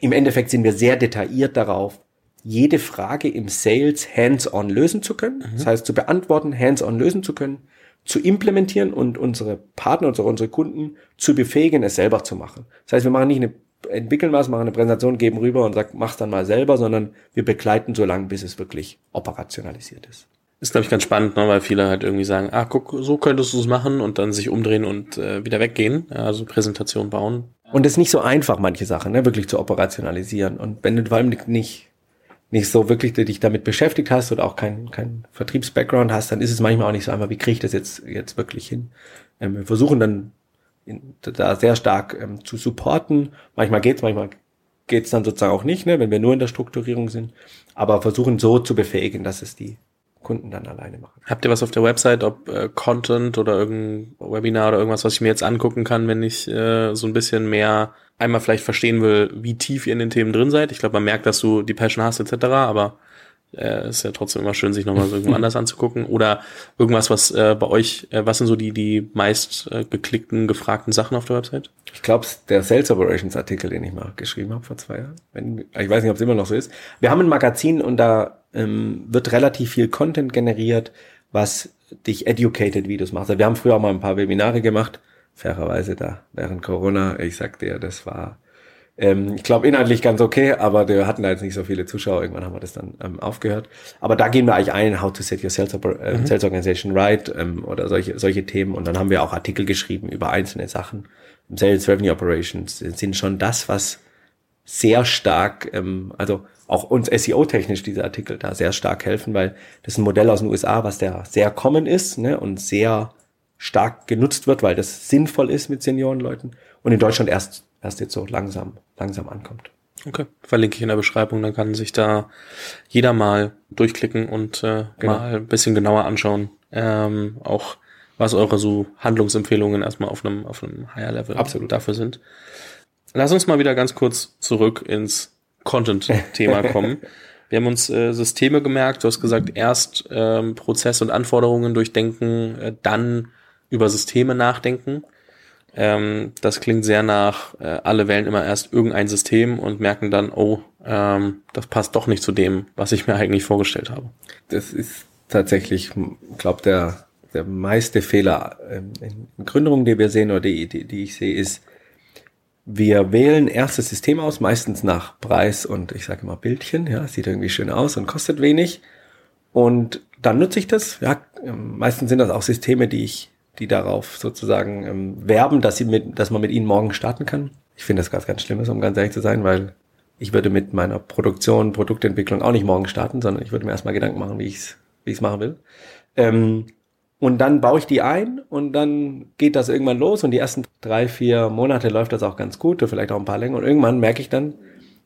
Im Endeffekt sind wir sehr detailliert darauf, jede Frage im Sales hands-on lösen zu können. Mhm. Das heißt, zu beantworten, hands-on lösen zu können, zu implementieren und unsere Partner, also unsere Kunden zu befähigen, es selber zu machen. Das heißt, wir machen nicht eine, entwickeln was, machen eine Präsentation, geben rüber und sagen, mach's dann mal selber, sondern wir begleiten so lange, bis es wirklich operationalisiert ist. Ist, glaube ich, ganz spannend, ne? weil viele halt irgendwie sagen, ah, guck, so könntest du es machen und dann sich umdrehen und äh, wieder weggehen. Also Präsentation bauen. Und es ist nicht so einfach, manche Sachen, ne, wirklich zu operationalisieren. Und wenn du vor allem nicht, nicht so wirklich dich damit beschäftigt hast oder auch kein, kein Vertriebs-Background hast, dann ist es manchmal auch nicht so einfach, wie kriege ich das jetzt, jetzt wirklich hin? Ähm, wir versuchen dann in, da sehr stark ähm, zu supporten. Manchmal geht's, manchmal geht's dann sozusagen auch nicht, ne, wenn wir nur in der Strukturierung sind. Aber versuchen so zu befähigen, dass es die Kunden dann alleine machen. Habt ihr was auf der Website, ob äh, Content oder irgendein Webinar oder irgendwas, was ich mir jetzt angucken kann, wenn ich äh, so ein bisschen mehr einmal vielleicht verstehen will, wie tief ihr in den Themen drin seid? Ich glaube, man merkt, dass du die Passion hast etc., aber äh, ist ja trotzdem immer schön, sich nochmal so irgendwo anders anzugucken. Oder irgendwas, was äh, bei euch, äh, was sind so die, die meist äh, geklickten, gefragten Sachen auf der Website? Ich glaube, der Sales Operations Artikel, den ich mal geschrieben habe vor zwei Jahren. Wenn, ich weiß nicht, ob es immer noch so ist. Wir haben ein Magazin und da ähm, wird relativ viel Content generiert, was dich educated, wie du es machst. Also wir haben früher auch mal ein paar Webinare gemacht, fairerweise da während Corona. Ich sagte ja, das war, ähm, ich glaube, inhaltlich ganz okay, aber wir hatten da jetzt nicht so viele Zuschauer. Irgendwann haben wir das dann ähm, aufgehört. Aber da gehen wir eigentlich ein, how to set your sales, äh, mhm. sales organization right ähm, oder solche, solche Themen. Und dann haben wir auch Artikel geschrieben über einzelne Sachen. Sales Revenue Operations sind schon das, was sehr stark, ähm, also auch uns SEO-technisch diese Artikel da sehr stark helfen, weil das ist ein Modell aus den USA, was der sehr common ist ne, und sehr stark genutzt wird, weil das sinnvoll ist mit Seniorenleuten und in Deutschland erst, erst jetzt so langsam, langsam ankommt. Okay, verlinke ich in der Beschreibung, dann kann sich da jeder mal durchklicken und äh, genau. mal ein bisschen genauer anschauen, ähm, auch was eure so Handlungsempfehlungen erstmal auf einem, auf einem Higher Level Absolut. dafür sind. Lass uns mal wieder ganz kurz zurück ins Content-Thema kommen. Wir haben uns äh, Systeme gemerkt. Du hast gesagt, erst ähm, Prozess und Anforderungen durchdenken, äh, dann über Systeme nachdenken. Ähm, das klingt sehr nach, äh, alle wählen immer erst irgendein System und merken dann, oh, ähm, das passt doch nicht zu dem, was ich mir eigentlich vorgestellt habe. Das ist tatsächlich, glaube der der meiste Fehler ähm, in Gründungen, die wir sehen oder die, die, die ich sehe, ist, wir wählen erst das System aus, meistens nach Preis und ich sage immer Bildchen, ja, sieht irgendwie schön aus und kostet wenig. Und dann nutze ich das. Ja, ähm, meistens sind das auch Systeme, die ich, die darauf sozusagen ähm, werben, dass sie mit, dass man mit ihnen morgen starten kann. Ich finde das ganz, ganz Schlimmes, um ganz ehrlich zu sein, weil ich würde mit meiner Produktion, Produktentwicklung auch nicht morgen starten, sondern ich würde mir erstmal Gedanken machen, wie ich es wie ich's machen will. Ähm, und dann baue ich die ein und dann geht das irgendwann los und die ersten drei, vier Monate läuft das auch ganz gut, vielleicht auch ein paar länger. Und irgendwann merke ich dann,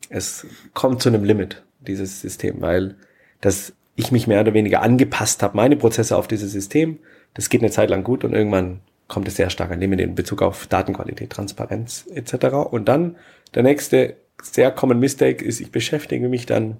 es kommt zu einem Limit, dieses System, weil das ich mich mehr oder weniger angepasst habe, meine Prozesse auf dieses System. Das geht eine Zeit lang gut und irgendwann kommt es sehr stark an Limit in Bezug auf Datenqualität, Transparenz etc. Und dann der nächste sehr common Mistake ist, ich beschäftige mich dann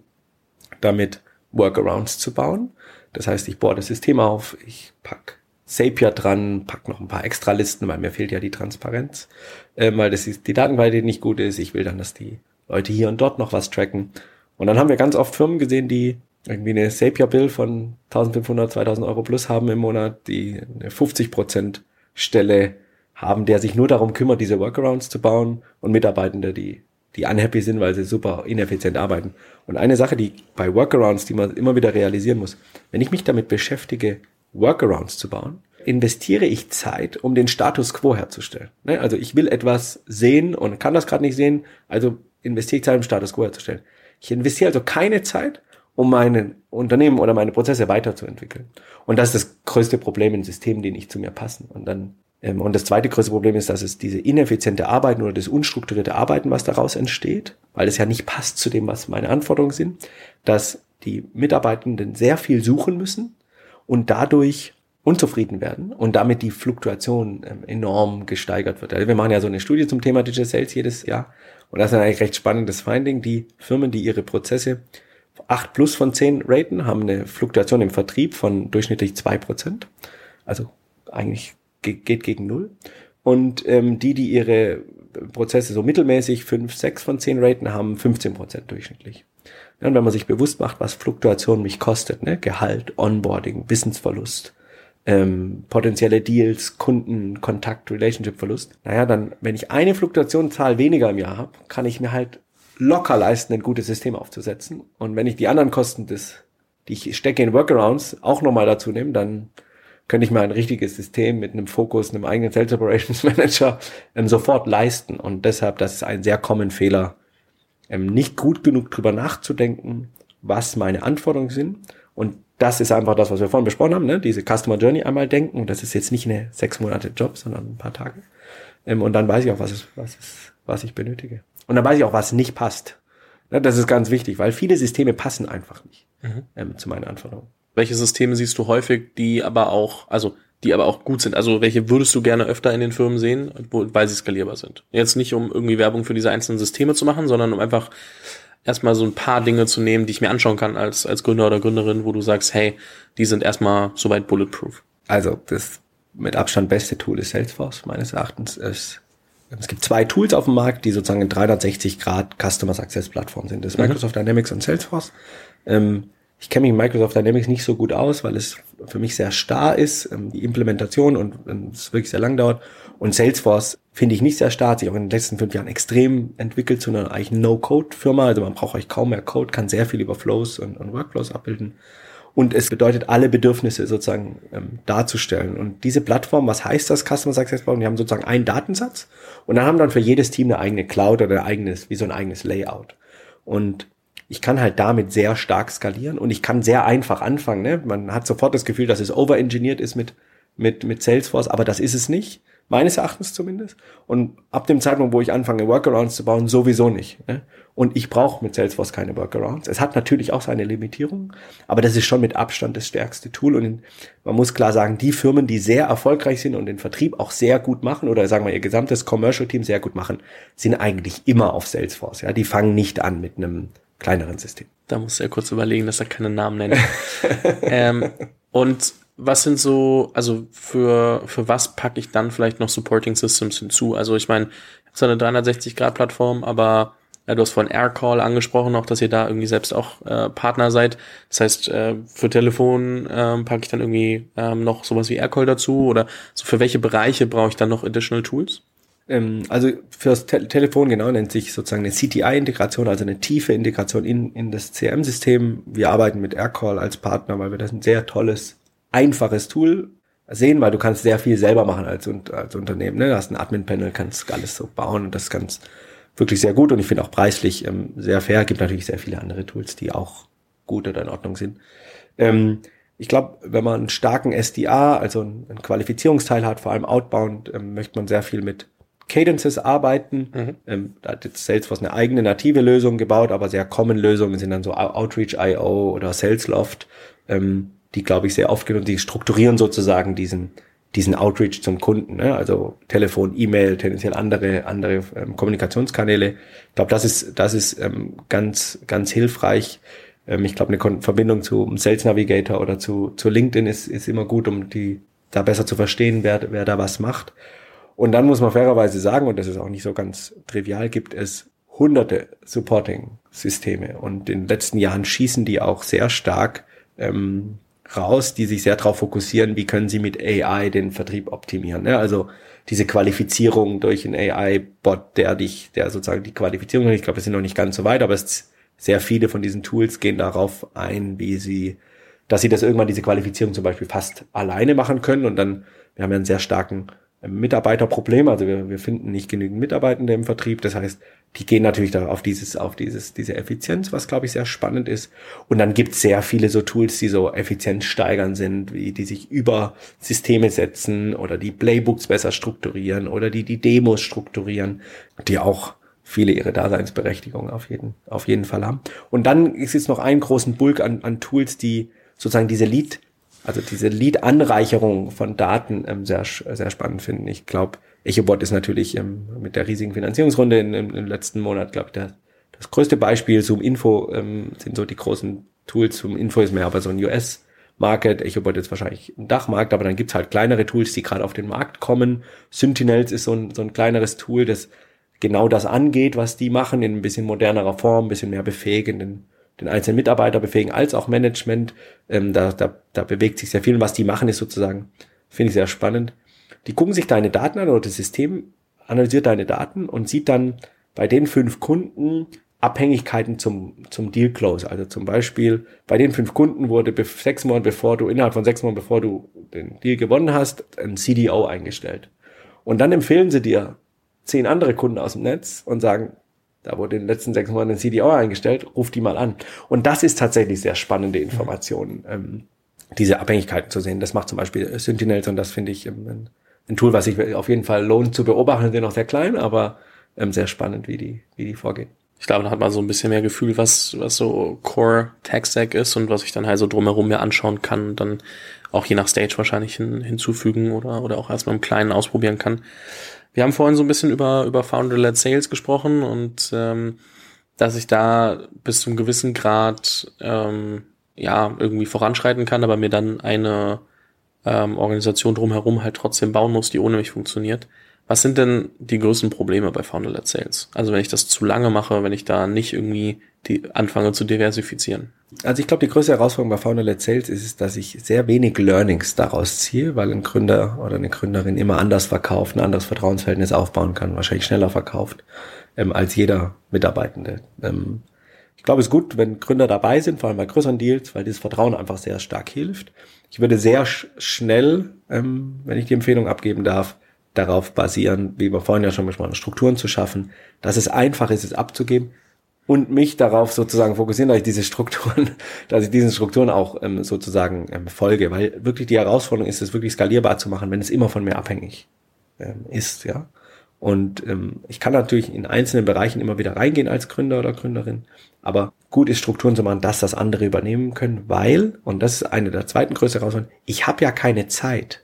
damit, Workarounds zu bauen. Das heißt, ich bohre das System auf, ich pack Zapier dran, pack noch ein paar Extralisten, weil mir fehlt ja die Transparenz, äh, weil das ist, die Datenqualität nicht gut ist. Ich will dann, dass die Leute hier und dort noch was tracken. Und dann haben wir ganz oft Firmen gesehen, die irgendwie eine Zapier-Bill von 1500, 2000 Euro plus haben im Monat, die eine 50% Stelle haben, der sich nur darum kümmert, diese Workarounds zu bauen und Mitarbeitende, die die unhappy sind, weil sie super ineffizient arbeiten. Und eine Sache, die bei Workarounds, die man immer wieder realisieren muss, wenn ich mich damit beschäftige, Workarounds zu bauen, investiere ich Zeit, um den Status quo herzustellen. Ne? Also ich will etwas sehen und kann das gerade nicht sehen, also investiere ich Zeit, um Status quo herzustellen. Ich investiere also keine Zeit, um mein Unternehmen oder meine Prozesse weiterzuentwickeln. Und das ist das größte Problem in Systemen, die nicht zu mir passen. Und dann und das zweite größte Problem ist, dass es diese ineffiziente Arbeiten oder das unstrukturierte Arbeiten, was daraus entsteht, weil es ja nicht passt zu dem, was meine Anforderungen sind, dass die Mitarbeitenden sehr viel suchen müssen und dadurch unzufrieden werden und damit die Fluktuation ähm, enorm gesteigert wird. Also wir machen ja so eine Studie zum Thema Digital Sales jedes Jahr und das ist ein eigentlich recht spannendes Finding. Die Firmen, die ihre Prozesse 8 plus von 10 raten, haben eine Fluktuation im Vertrieb von durchschnittlich 2%. Also eigentlich geht gegen null. Und ähm, die, die ihre Prozesse so mittelmäßig 5, 6 von 10 raten, haben 15 Prozent durchschnittlich. Ja, und wenn man sich bewusst macht, was Fluktuation mich kostet, ne? Gehalt, Onboarding, Wissensverlust, ähm, potenzielle Deals, Kunden, Kontakt, Relationship-Verlust, naja, dann, wenn ich eine Fluktuationszahl weniger im Jahr habe, kann ich mir halt locker leisten, ein gutes System aufzusetzen. Und wenn ich die anderen Kosten des, die ich stecke in Workarounds, auch nochmal dazu nehme, dann könnte ich mir ein richtiges System mit einem Fokus, einem eigenen Sales Operations Manager ähm, sofort leisten. Und deshalb, das ist ein sehr common Fehler, ähm, nicht gut genug drüber nachzudenken, was meine Anforderungen sind. Und das ist einfach das, was wir vorhin besprochen haben, ne? diese Customer Journey einmal denken. Und das ist jetzt nicht eine sechs Monate Job, sondern ein paar Tage. Ähm, und dann weiß ich auch, was, es, was, es, was ich benötige. Und dann weiß ich auch, was nicht passt. Ja, das ist ganz wichtig, weil viele Systeme passen einfach nicht mhm. ähm, zu meinen Anforderungen. Welche Systeme siehst du häufig, die aber auch, also die aber auch gut sind? Also welche würdest du gerne öfter in den Firmen sehen, weil sie skalierbar sind? Jetzt nicht, um irgendwie Werbung für diese einzelnen Systeme zu machen, sondern um einfach erstmal so ein paar Dinge zu nehmen, die ich mir anschauen kann als, als Gründer oder Gründerin, wo du sagst, hey, die sind erstmal soweit bulletproof. Also das mit Abstand beste Tool ist Salesforce, meines Erachtens. Es, es gibt zwei Tools auf dem Markt, die sozusagen in 360 Grad Customer Success Plattform sind. Das ist mhm. Microsoft Dynamics und Salesforce. Ähm, ich kenne mich in Microsoft Dynamics nicht so gut aus, weil es für mich sehr starr ist, ähm, die Implementation und es wirklich sehr lang dauert. Und Salesforce finde ich nicht sehr starr, sich auch in den letzten fünf Jahren extrem entwickelt zu einer eigentlich No-Code-Firma. Also man braucht euch kaum mehr Code, kann sehr viel über Flows und, und Workflows abbilden. Und es bedeutet, alle Bedürfnisse sozusagen ähm, darzustellen. Und diese Plattform, was heißt das Customer Success Plattform? Die haben sozusagen einen Datensatz und dann haben dann für jedes Team eine eigene Cloud oder ein eigenes, wie so ein eigenes Layout. Und ich kann halt damit sehr stark skalieren und ich kann sehr einfach anfangen. Ne? Man hat sofort das Gefühl, dass es overengineert ist mit, mit, mit Salesforce, aber das ist es nicht. Meines Erachtens zumindest. Und ab dem Zeitpunkt, wo ich anfange, Workarounds zu bauen, sowieso nicht. Ne? Und ich brauche mit Salesforce keine Workarounds. Es hat natürlich auch seine Limitierung, aber das ist schon mit Abstand das stärkste Tool. Und man muss klar sagen, die Firmen, die sehr erfolgreich sind und den Vertrieb auch sehr gut machen oder sagen wir ihr gesamtes Commercial Team sehr gut machen, sind eigentlich immer auf Salesforce. Ja, die fangen nicht an mit einem kleineren System. Da muss er kurz überlegen, dass er keine Namen nennt. ähm, und was sind so, also für, für was packe ich dann vielleicht noch Supporting Systems hinzu? Also ich meine, so eine 360-Grad-Plattform, aber ja, du hast von Aircall angesprochen, auch dass ihr da irgendwie selbst auch äh, Partner seid. Das heißt, äh, für Telefon äh, packe ich dann irgendwie ähm, noch sowas wie Aircall dazu oder so für welche Bereiche brauche ich dann noch Additional Tools? Ähm, also fürs Te Telefon genau nennt sich sozusagen eine CTI-Integration, also eine tiefe Integration in, in das CRM-System. Wir arbeiten mit Aircall als Partner, weil wir das ein sehr tolles, einfaches Tool sehen, weil du kannst sehr viel selber machen als, als Unternehmen. Ne? Du hast ein Admin-Panel, kannst alles so bauen und das ganz wirklich sehr gut und ich finde auch preislich ähm, sehr fair. Gibt natürlich sehr viele andere Tools, die auch gut oder in Ordnung sind. Ähm, ich glaube, wenn man einen starken SDA, also einen, einen Qualifizierungsteil hat, vor allem outbound, ähm, möchte man sehr viel mit Cadences arbeiten. Mhm. Ähm, da hat jetzt Salesforce eine eigene native Lösung gebaut, aber sehr common Lösungen sind dann so Outreach.io oder Salesloft, ähm, die, glaube ich, sehr oft und die strukturieren sozusagen diesen, diesen Outreach zum Kunden. Ne? Also Telefon, E-Mail, tendenziell andere, andere ähm, Kommunikationskanäle. Ich glaube, das ist, das ist ähm, ganz, ganz hilfreich. Ähm, ich glaube, eine Verbindung zu Sales Navigator oder zu, zu LinkedIn ist, ist immer gut, um die da besser zu verstehen, wer, wer da was macht. Und dann muss man fairerweise sagen, und das ist auch nicht so ganz trivial, gibt es hunderte Supporting-Systeme. Und in den letzten Jahren schießen die auch sehr stark ähm, raus, die sich sehr darauf fokussieren, wie können sie mit AI den Vertrieb optimieren. Ne? Also diese Qualifizierung durch einen AI-Bot, der dich, der sozusagen die Qualifizierung, ich glaube, wir sind noch nicht ganz so weit, aber es, sehr viele von diesen Tools gehen darauf ein, wie sie, dass sie das irgendwann diese Qualifizierung zum Beispiel fast alleine machen können und dann, wir haben ja einen sehr starken Mitarbeiterproblem. Also wir, wir finden nicht genügend Mitarbeitende im Vertrieb. Das heißt, die gehen natürlich da auf dieses, auf dieses, diese Effizienz, was glaube ich sehr spannend ist. Und dann gibt es sehr viele so Tools, die so Effizienz steigern sind, wie die sich über Systeme setzen oder die Playbooks besser strukturieren oder die die Demos strukturieren, die auch viele ihre Daseinsberechtigung auf jeden, auf jeden Fall haben. Und dann ist jetzt noch ein großen Bulk an, an Tools, die sozusagen diese Lead also diese Lead-Anreicherung von Daten ähm, sehr, sehr spannend finden. Ich glaube, EchoBot ist natürlich ähm, mit der riesigen Finanzierungsrunde in, im, im letzten Monat, glaube ich, der, das größte Beispiel. Zoom Info ähm, sind so die großen Tools. Zoom Info ist mehr aber so ein US-Market. EchoBot ist wahrscheinlich ein Dachmarkt, aber dann gibt's halt kleinere Tools, die gerade auf den Markt kommen. Sentinels ist so ein, so ein kleineres Tool, das genau das angeht, was die machen, in ein bisschen modernerer Form, ein bisschen mehr befähigenden den einzelnen Mitarbeiter befähigen, als auch Management. Ähm, da, da, da bewegt sich sehr viel. Und was die machen, ist sozusagen, finde ich sehr spannend. Die gucken sich deine Daten an oder das System analysiert deine Daten und sieht dann bei den fünf Kunden Abhängigkeiten zum, zum Deal Close. Also zum Beispiel bei den fünf Kunden wurde sechs Monate bevor du, innerhalb von sechs Monaten bevor du den Deal gewonnen hast, ein CDO eingestellt. Und dann empfehlen sie dir zehn andere Kunden aus dem Netz und sagen, da wurde in den letzten sechs Monaten ein CDO eingestellt, ruft die mal an. Und das ist tatsächlich sehr spannende Information, ähm, diese Abhängigkeiten zu sehen. Das macht zum Beispiel Sentinels und das finde ich ähm, ein ein Tool, was sich auf jeden Fall lohnt zu beobachten, sind noch sehr klein, aber ähm, sehr spannend, wie die, wie die vorgehen. Ich glaube, da hat man so ein bisschen mehr Gefühl, was, was so Core Tech Stack ist und was ich dann halt so drumherum mir anschauen kann und dann auch je nach Stage wahrscheinlich hin, hinzufügen oder, oder auch erstmal im Kleinen ausprobieren kann. Wir haben vorhin so ein bisschen über, über Founder-led Sales gesprochen und ähm, dass ich da bis zu einem gewissen Grad ähm, ja irgendwie voranschreiten kann, aber mir dann eine ähm, Organisation drumherum halt trotzdem bauen muss, die ohne mich funktioniert. Was sind denn die größten Probleme bei Founder-led Sales? Also wenn ich das zu lange mache, wenn ich da nicht irgendwie die anfange zu diversifizieren. Also ich glaube, die größte Herausforderung bei Founder-led Sales ist, dass ich sehr wenig Learnings daraus ziehe, weil ein Gründer oder eine Gründerin immer anders verkauft, ein anderes Vertrauensverhältnis aufbauen kann, wahrscheinlich schneller verkauft ähm, als jeder Mitarbeitende. Ähm, ich glaube, es ist gut, wenn Gründer dabei sind, vor allem bei größeren Deals, weil dieses Vertrauen einfach sehr stark hilft. Ich würde sehr sch schnell, ähm, wenn ich die Empfehlung abgeben darf, darauf basieren, wie wir vorhin ja schon besprochen haben, Strukturen zu schaffen, dass es einfach ist, es abzugeben und mich darauf sozusagen fokussieren, dass ich diese Strukturen, dass ich diesen Strukturen auch ähm, sozusagen ähm, folge, weil wirklich die Herausforderung ist, es wirklich skalierbar zu machen, wenn es immer von mir abhängig ähm, ist, ja. Und ähm, ich kann natürlich in einzelnen Bereichen immer wieder reingehen als Gründer oder Gründerin, aber gut ist Strukturen zu machen, dass das andere übernehmen können, weil, und das ist eine der zweiten größten Herausforderungen, ich habe ja keine Zeit.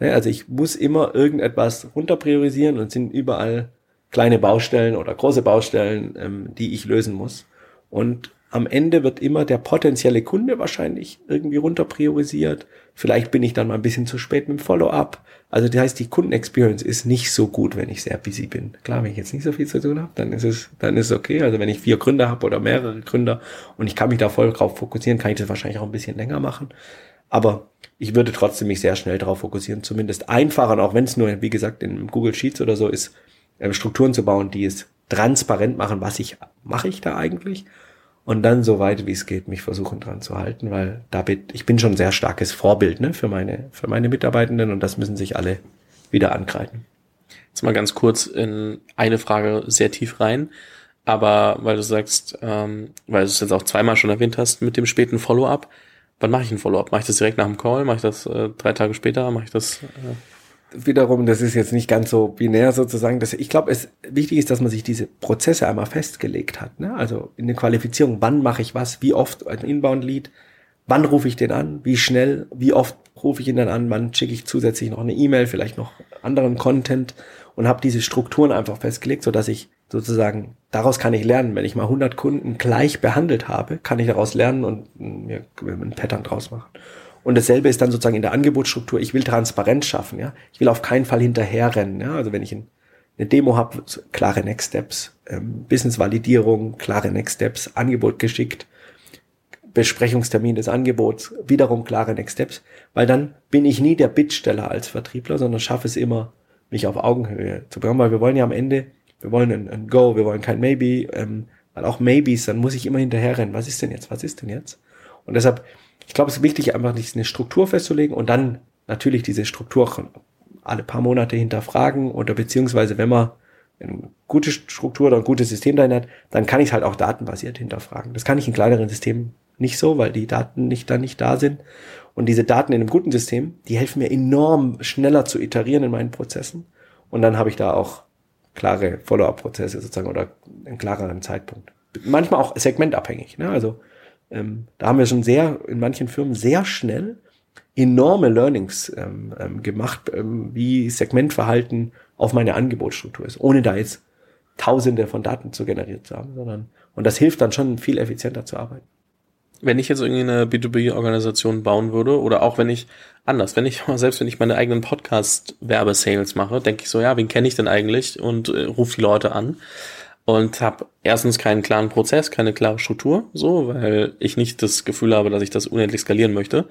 Ne? Also ich muss immer irgendetwas runterpriorisieren und sind überall kleine Baustellen oder große Baustellen, ähm, die ich lösen muss. Und am Ende wird immer der potenzielle Kunde wahrscheinlich irgendwie runterpriorisiert. Vielleicht bin ich dann mal ein bisschen zu spät mit dem Follow-up. Also das heißt, die Kundenexperience ist nicht so gut, wenn ich sehr busy bin. Klar, wenn ich jetzt nicht so viel zu tun habe, dann ist es, dann ist es okay. Also wenn ich vier Gründer habe oder mehrere Gründer und ich kann mich da voll drauf fokussieren, kann ich das wahrscheinlich auch ein bisschen länger machen. Aber ich würde trotzdem mich sehr schnell darauf fokussieren, zumindest einfacher, auch wenn es nur, wie gesagt, in Google Sheets oder so ist, Strukturen zu bauen, die es transparent machen, was ich mache ich da eigentlich und dann so weit wie es geht mich versuchen dran zu halten, weil da bin, ich bin schon ein sehr starkes Vorbild ne, für meine für meine Mitarbeitenden und das müssen sich alle wieder angreifen. Jetzt mal ganz kurz in eine Frage sehr tief rein, aber weil du sagst, ähm, weil du es jetzt auch zweimal schon erwähnt hast mit dem späten Follow-up, wann mache ich ein Follow-up? Mache ich das direkt nach dem Call? Mache ich das äh, drei Tage später? Mache ich das? Äh wiederum, das ist jetzt nicht ganz so binär sozusagen. Dass, ich glaube, es wichtig ist, dass man sich diese Prozesse einmal festgelegt hat. Ne? Also in der Qualifizierung, wann mache ich was, wie oft ein Inbound-Lead, wann rufe ich den an, wie schnell, wie oft rufe ich ihn dann an, wann schicke ich zusätzlich noch eine E-Mail, vielleicht noch anderen Content und habe diese Strukturen einfach festgelegt, so dass ich sozusagen daraus kann ich lernen. Wenn ich mal 100 Kunden gleich behandelt habe, kann ich daraus lernen und mir ein Pattern draus machen. Und dasselbe ist dann sozusagen in der Angebotsstruktur. Ich will Transparenz schaffen, ja. Ich will auf keinen Fall hinterherrennen, ja. Also wenn ich eine Demo habe, klare Next Steps, ähm, Business-Validierung, klare Next Steps, Angebot geschickt, Besprechungstermin des Angebots, wiederum klare Next Steps, weil dann bin ich nie der Bittsteller als Vertriebler, sondern schaffe es immer, mich auf Augenhöhe zu bekommen, weil wir wollen ja am Ende, wir wollen ein, ein Go, wir wollen kein Maybe, ähm, weil auch Maybes, dann muss ich immer hinterherrennen. Was ist denn jetzt? Was ist denn jetzt? Und deshalb ich glaube, es ist wichtig, einfach nicht eine Struktur festzulegen und dann natürlich diese Struktur alle paar Monate hinterfragen oder beziehungsweise wenn man eine gute Struktur oder ein gutes System dahin hat, dann kann ich es halt auch datenbasiert hinterfragen. Das kann ich in kleineren Systemen nicht so, weil die Daten nicht dann nicht da sind. Und diese Daten in einem guten System, die helfen mir enorm schneller zu iterieren in meinen Prozessen. Und dann habe ich da auch klare Follow-up-Prozesse sozusagen oder einen klareren Zeitpunkt. Manchmal auch segmentabhängig. Ne? Also ähm, da haben wir schon sehr, in manchen Firmen sehr schnell enorme Learnings ähm, ähm, gemacht, ähm, wie Segmentverhalten auf meine Angebotsstruktur ist, ohne da jetzt Tausende von Daten zu generiert zu haben, sondern und das hilft dann schon viel effizienter zu arbeiten. Wenn ich jetzt irgendwie eine B2B-Organisation bauen würde oder auch wenn ich anders, wenn ich selbst wenn ich meine eigenen Podcast-Werbesales mache, denke ich so, ja, wen kenne ich denn eigentlich und äh, rufe die Leute an und habe erstens keinen klaren Prozess, keine klare Struktur, so, weil ich nicht das Gefühl habe, dass ich das unendlich skalieren möchte.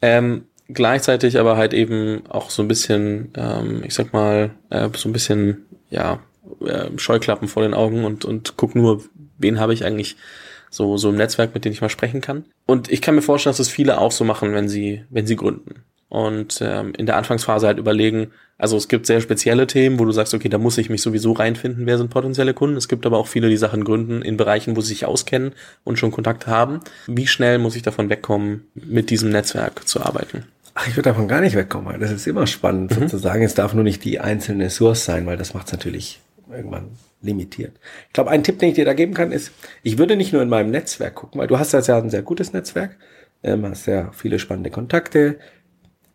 Ähm, gleichzeitig aber halt eben auch so ein bisschen, ähm, ich sag mal, äh, so ein bisschen, ja, äh, Scheuklappen vor den Augen und, und guck nur, wen habe ich eigentlich so, so im Netzwerk, mit dem ich mal sprechen kann. Und ich kann mir vorstellen, dass es das viele auch so machen, wenn sie, wenn sie gründen und ähm, in der Anfangsphase halt überlegen, also es gibt sehr spezielle Themen, wo du sagst, okay, da muss ich mich sowieso reinfinden, wer sind potenzielle Kunden. Es gibt aber auch viele, die Sachen gründen in Bereichen, wo sie sich auskennen und schon Kontakt haben. Wie schnell muss ich davon wegkommen, mit diesem Netzwerk zu arbeiten? Ach, ich würde davon gar nicht wegkommen. Das ist immer spannend mhm. sozusagen. Es darf nur nicht die einzelne Source sein, weil das macht es natürlich irgendwann limitiert. Ich glaube, ein Tipp, den ich dir da geben kann, ist, ich würde nicht nur in meinem Netzwerk gucken, weil du hast ja ein sehr gutes Netzwerk, ähm, hast sehr viele spannende Kontakte.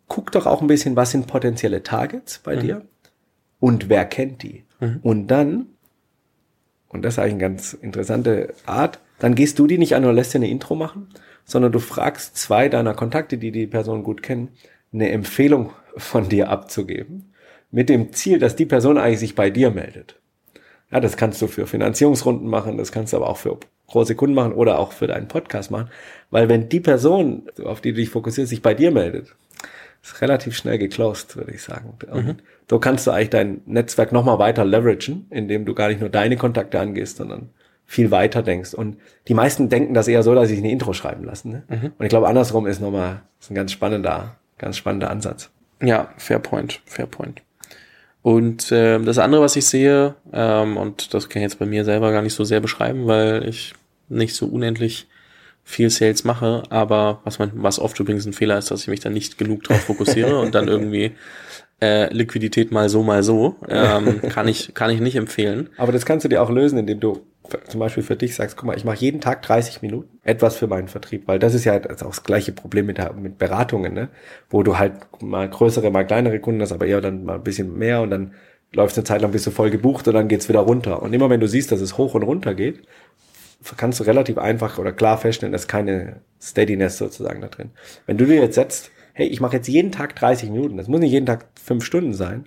Guck doch auch ein bisschen, was sind potenzielle Targets bei mhm. dir und wer kennt die. Mhm. Und dann, und das ist eigentlich eine ganz interessante Art, dann gehst du die nicht an und lässt dir eine Intro machen, sondern du fragst zwei deiner Kontakte, die die Person gut kennen, eine Empfehlung von dir abzugeben, mit dem Ziel, dass die Person eigentlich sich bei dir meldet. Ja, das kannst du für Finanzierungsrunden machen, das kannst du aber auch für große Kunden machen oder auch für deinen Podcast machen, weil wenn die Person, auf die du dich fokussierst, sich bei dir meldet, ist relativ schnell geclosed, würde ich sagen. Und mhm. so kannst du eigentlich dein Netzwerk nochmal weiter leveragen, indem du gar nicht nur deine Kontakte angehst, sondern viel weiter denkst. Und die meisten denken das eher so, dass sie sich eine Intro schreiben lassen. Ne? Mhm. Und ich glaube, andersrum ist nochmal ist ein ganz spannender, ganz spannender Ansatz. Ja, fair point, fair point. Und äh, das andere, was ich sehe, ähm, und das kann ich jetzt bei mir selber gar nicht so sehr beschreiben, weil ich nicht so unendlich viel Sales mache, aber was man, was oft übrigens ein Fehler ist, dass ich mich dann nicht genug drauf fokussiere und dann irgendwie äh, Liquidität mal so, mal so, ähm, kann ich, kann ich nicht empfehlen. Aber das kannst du dir auch lösen, indem du zum Beispiel für dich sagst, guck mal, ich mache jeden Tag 30 Minuten etwas für meinen Vertrieb, weil das ist ja auch das gleiche Problem mit, mit Beratungen, ne? wo du halt mal größere, mal kleinere Kunden hast, aber eher dann mal ein bisschen mehr und dann läufst eine Zeit lang bist du voll gebucht und dann geht's wieder runter. Und immer wenn du siehst, dass es hoch und runter geht, kannst du relativ einfach oder klar feststellen, dass keine Steadiness sozusagen da drin. Wenn du dir jetzt setzt, hey, ich mache jetzt jeden Tag 30 Minuten, das muss nicht jeden Tag fünf Stunden sein,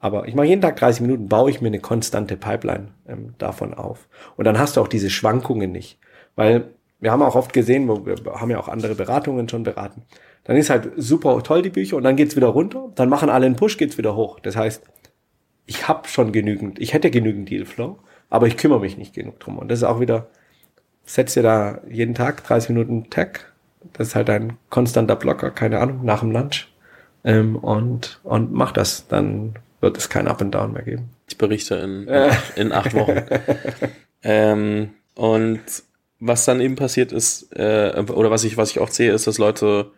aber ich mache jeden Tag 30 Minuten, baue ich mir eine konstante Pipeline ähm, davon auf. Und dann hast du auch diese Schwankungen nicht. Weil wir haben auch oft gesehen, wir haben ja auch andere Beratungen schon beraten. Dann ist halt super toll die Bücher und dann geht's wieder runter. Dann machen alle einen Push, geht's wieder hoch. Das heißt, ich habe schon genügend, ich hätte genügend Dealflow, aber ich kümmere mich nicht genug drum. Und das ist auch wieder, setz dir da jeden Tag 30 Minuten Tag. Das ist halt ein konstanter Blocker, keine Ahnung, nach dem Lunch. Ähm, und, und mach das. Dann wird es kein Up and Down mehr geben. Ich berichte in, in acht Wochen. ähm, und was dann eben passiert ist, äh, oder was ich, was ich oft sehe, ist, dass Leute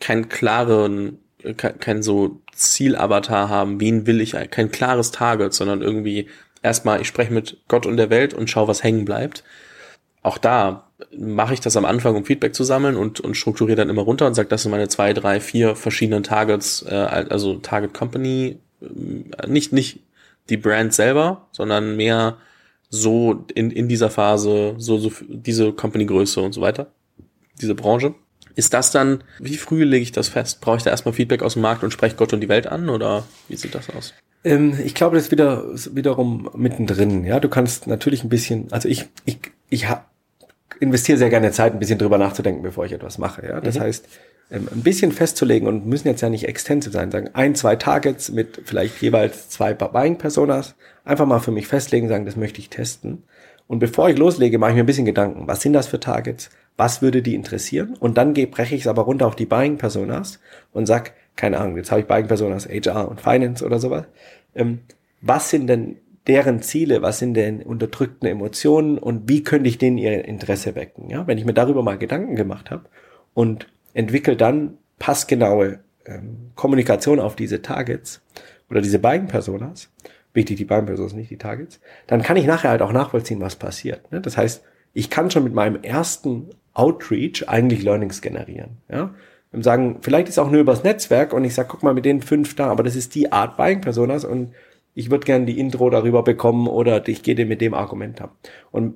keinen klaren, kein, kein so Zielavatar haben, wen will ich, kein klares Target, sondern irgendwie erstmal, ich spreche mit Gott und der Welt und schaue, was hängen bleibt. Auch da mache ich das am Anfang, um Feedback zu sammeln und, und strukturiere dann immer runter und sage, das sind meine zwei, drei, vier verschiedenen Targets, äh, also Target Company äh, nicht, nicht die Brand selber, sondern mehr so in, in dieser Phase, so, so diese Company-Größe und so weiter, diese Branche. Ist das dann, wie früh lege ich das fest? Brauche ich da erstmal Feedback aus dem Markt und spreche Gott und die Welt an oder wie sieht das aus? Ähm, ich glaube, das ist wieder wiederum mittendrin. Ja, du kannst natürlich ein bisschen, also ich, ich, ich hab, investiere sehr gerne Zeit, ein bisschen drüber nachzudenken, bevor ich etwas mache. Ja, das mhm. heißt, ähm, ein bisschen festzulegen und müssen jetzt ja nicht extensiv sein, sagen ein, zwei Targets mit vielleicht jeweils zwei Buying Personas, einfach mal für mich festlegen, sagen, das möchte ich testen. Und bevor ich loslege, mache ich mir ein bisschen Gedanken, was sind das für Targets, was würde die interessieren? Und dann breche ich es aber runter auf die Buying Personas und sag, keine Ahnung, jetzt habe ich Buying Personas HR und Finance oder sowas. Ähm, was sind denn deren Ziele, was sind denn unterdrückten Emotionen und wie könnte ich denen ihr Interesse wecken? Ja, wenn ich mir darüber mal Gedanken gemacht habe und entwickle dann passgenaue ähm, Kommunikation auf diese Targets oder diese beiden Personas, wichtig die beiden Personas, nicht die Targets, dann kann ich nachher halt auch nachvollziehen, was passiert. Ne? Das heißt, ich kann schon mit meinem ersten Outreach eigentlich Learnings generieren. Ja? Und sagen, vielleicht ist auch nur übers Netzwerk und ich sage, guck mal, mit den fünf da, aber das ist die Art Buying Personas und ich würde gerne die Intro darüber bekommen oder ich gehe mit dem Argument ab. Und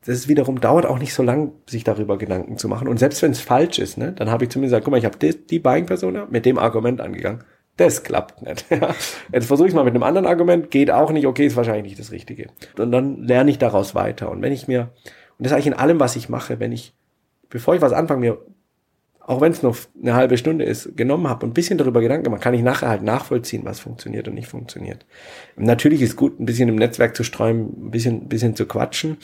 das ist wiederum dauert auch nicht so lang, sich darüber Gedanken zu machen. Und selbst wenn es falsch ist, ne, dann habe ich zumindest gesagt, guck mal, ich habe die, die Buying-Persona mit dem Argument angegangen. Das klappt nicht. Jetzt versuche ich mal mit einem anderen Argument, geht auch nicht, okay, ist wahrscheinlich nicht das Richtige. Und dann lerne ich daraus weiter. Und wenn ich mir, und das ist eigentlich in allem, was ich mache, wenn ich, bevor ich was anfange, mir, auch wenn es nur eine halbe Stunde ist, genommen habe und ein bisschen darüber Gedanken gemacht, kann ich nachher halt nachvollziehen, was funktioniert und nicht funktioniert. natürlich ist gut, ein bisschen im Netzwerk zu streuen, ein bisschen, ein bisschen zu quatschen.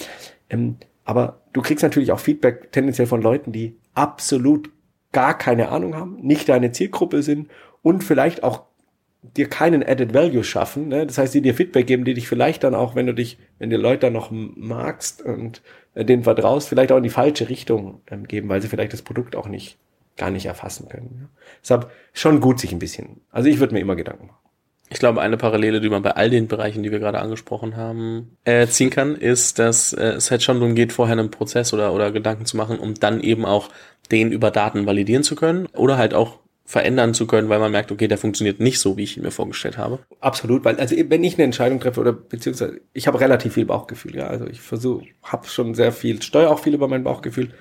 Ähm, aber du kriegst natürlich auch Feedback tendenziell von Leuten, die absolut gar keine Ahnung haben, nicht deine Zielgruppe sind und vielleicht auch dir keinen Added Value schaffen. Ne? Das heißt, die dir Feedback geben, die dich vielleicht dann auch, wenn du dich, wenn dir Leute dann noch magst und äh, denen vertraust, vielleicht auch in die falsche Richtung ähm, geben, weil sie vielleicht das Produkt auch nicht gar nicht erfassen können. Deshalb schon gut sich ein bisschen. Also ich würde mir immer Gedanken machen. Ich glaube, eine Parallele, die man bei all den Bereichen, die wir gerade angesprochen haben, äh, ziehen kann, ist, dass äh, es halt schon darum geht, vorher einen Prozess oder, oder Gedanken zu machen, um dann eben auch den über Daten validieren zu können oder halt auch verändern zu können, weil man merkt, okay, der funktioniert nicht so, wie ich ihn mir vorgestellt habe. Absolut, weil also wenn ich eine Entscheidung treffe oder beziehungsweise ich habe relativ viel Bauchgefühl, ja, also ich versuche, habe schon sehr viel, steuere auch viel über mein Bauchgefühl,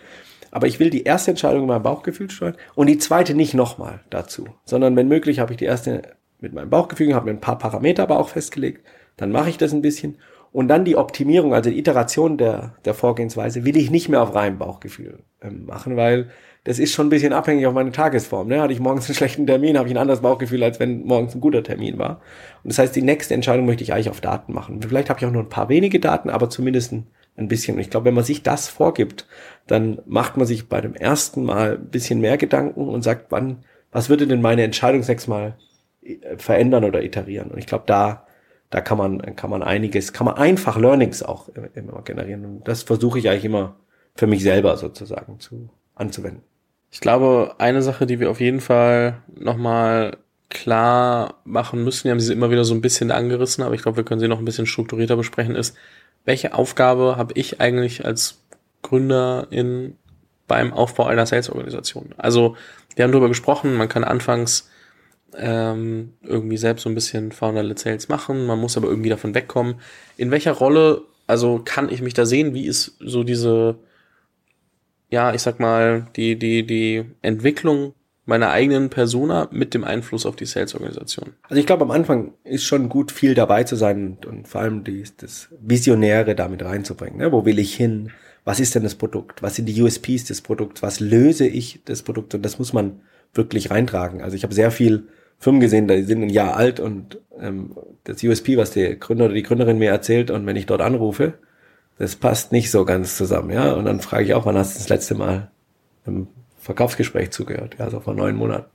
aber ich will die erste Entscheidung über mein Bauchgefühl steuern und die zweite nicht nochmal dazu, sondern wenn möglich habe ich die erste mit meinem Bauchgefühl, habe mir ein paar Parameter aber auch festgelegt, dann mache ich das ein bisschen und dann die Optimierung, also die Iteration der, der Vorgehensweise, will ich nicht mehr auf reinem Bauchgefühl ähm, machen, weil das ist schon ein bisschen abhängig auf meine Tagesform. Ne? Hatte ich morgens einen schlechten Termin, habe ich ein anderes Bauchgefühl, als wenn morgens ein guter Termin war. Und das heißt, die nächste Entscheidung möchte ich eigentlich auf Daten machen. Vielleicht habe ich auch nur ein paar wenige Daten, aber zumindest ein, ein bisschen. Und ich glaube, wenn man sich das vorgibt, dann macht man sich bei dem ersten Mal ein bisschen mehr Gedanken und sagt, wann, was würde denn meine Entscheidung sechsmal äh, verändern oder iterieren? Und ich glaube, da da kann man, kann man einiges, kann man einfach Learnings auch immer generieren. Und das versuche ich eigentlich immer für mich selber sozusagen zu, anzuwenden. Ich glaube, eine Sache, die wir auf jeden Fall nochmal klar machen müssen, wir haben sie immer wieder so ein bisschen angerissen, aber ich glaube, wir können sie noch ein bisschen strukturierter besprechen, ist, welche Aufgabe habe ich eigentlich als Gründer in, beim Aufbau einer Sales-Organisation? Also, wir haben darüber gesprochen, man kann anfangs ähm, irgendwie selbst so ein bisschen Founder-led Sales machen, man muss aber irgendwie davon wegkommen. In welcher Rolle, also kann ich mich da sehen? Wie ist so diese ja, ich sag mal, die, die, die Entwicklung meiner eigenen Persona mit dem Einfluss auf die Sales-Organisation. Also ich glaube, am Anfang ist schon gut, viel dabei zu sein und, und vor allem die, das Visionäre damit reinzubringen. Ne? Wo will ich hin? Was ist denn das Produkt? Was sind die USPs des Produkts? Was löse ich des Produkts? Und das muss man wirklich reintragen. Also ich habe sehr viel Firmen gesehen, die sind ein Jahr alt und ähm, das USP, was der Gründer oder die Gründerin mir erzählt und wenn ich dort anrufe, das passt nicht so ganz zusammen, ja. Und dann frage ich auch, wann hast du das letzte Mal im Verkaufsgespräch zugehört? Ja, so vor neun Monaten.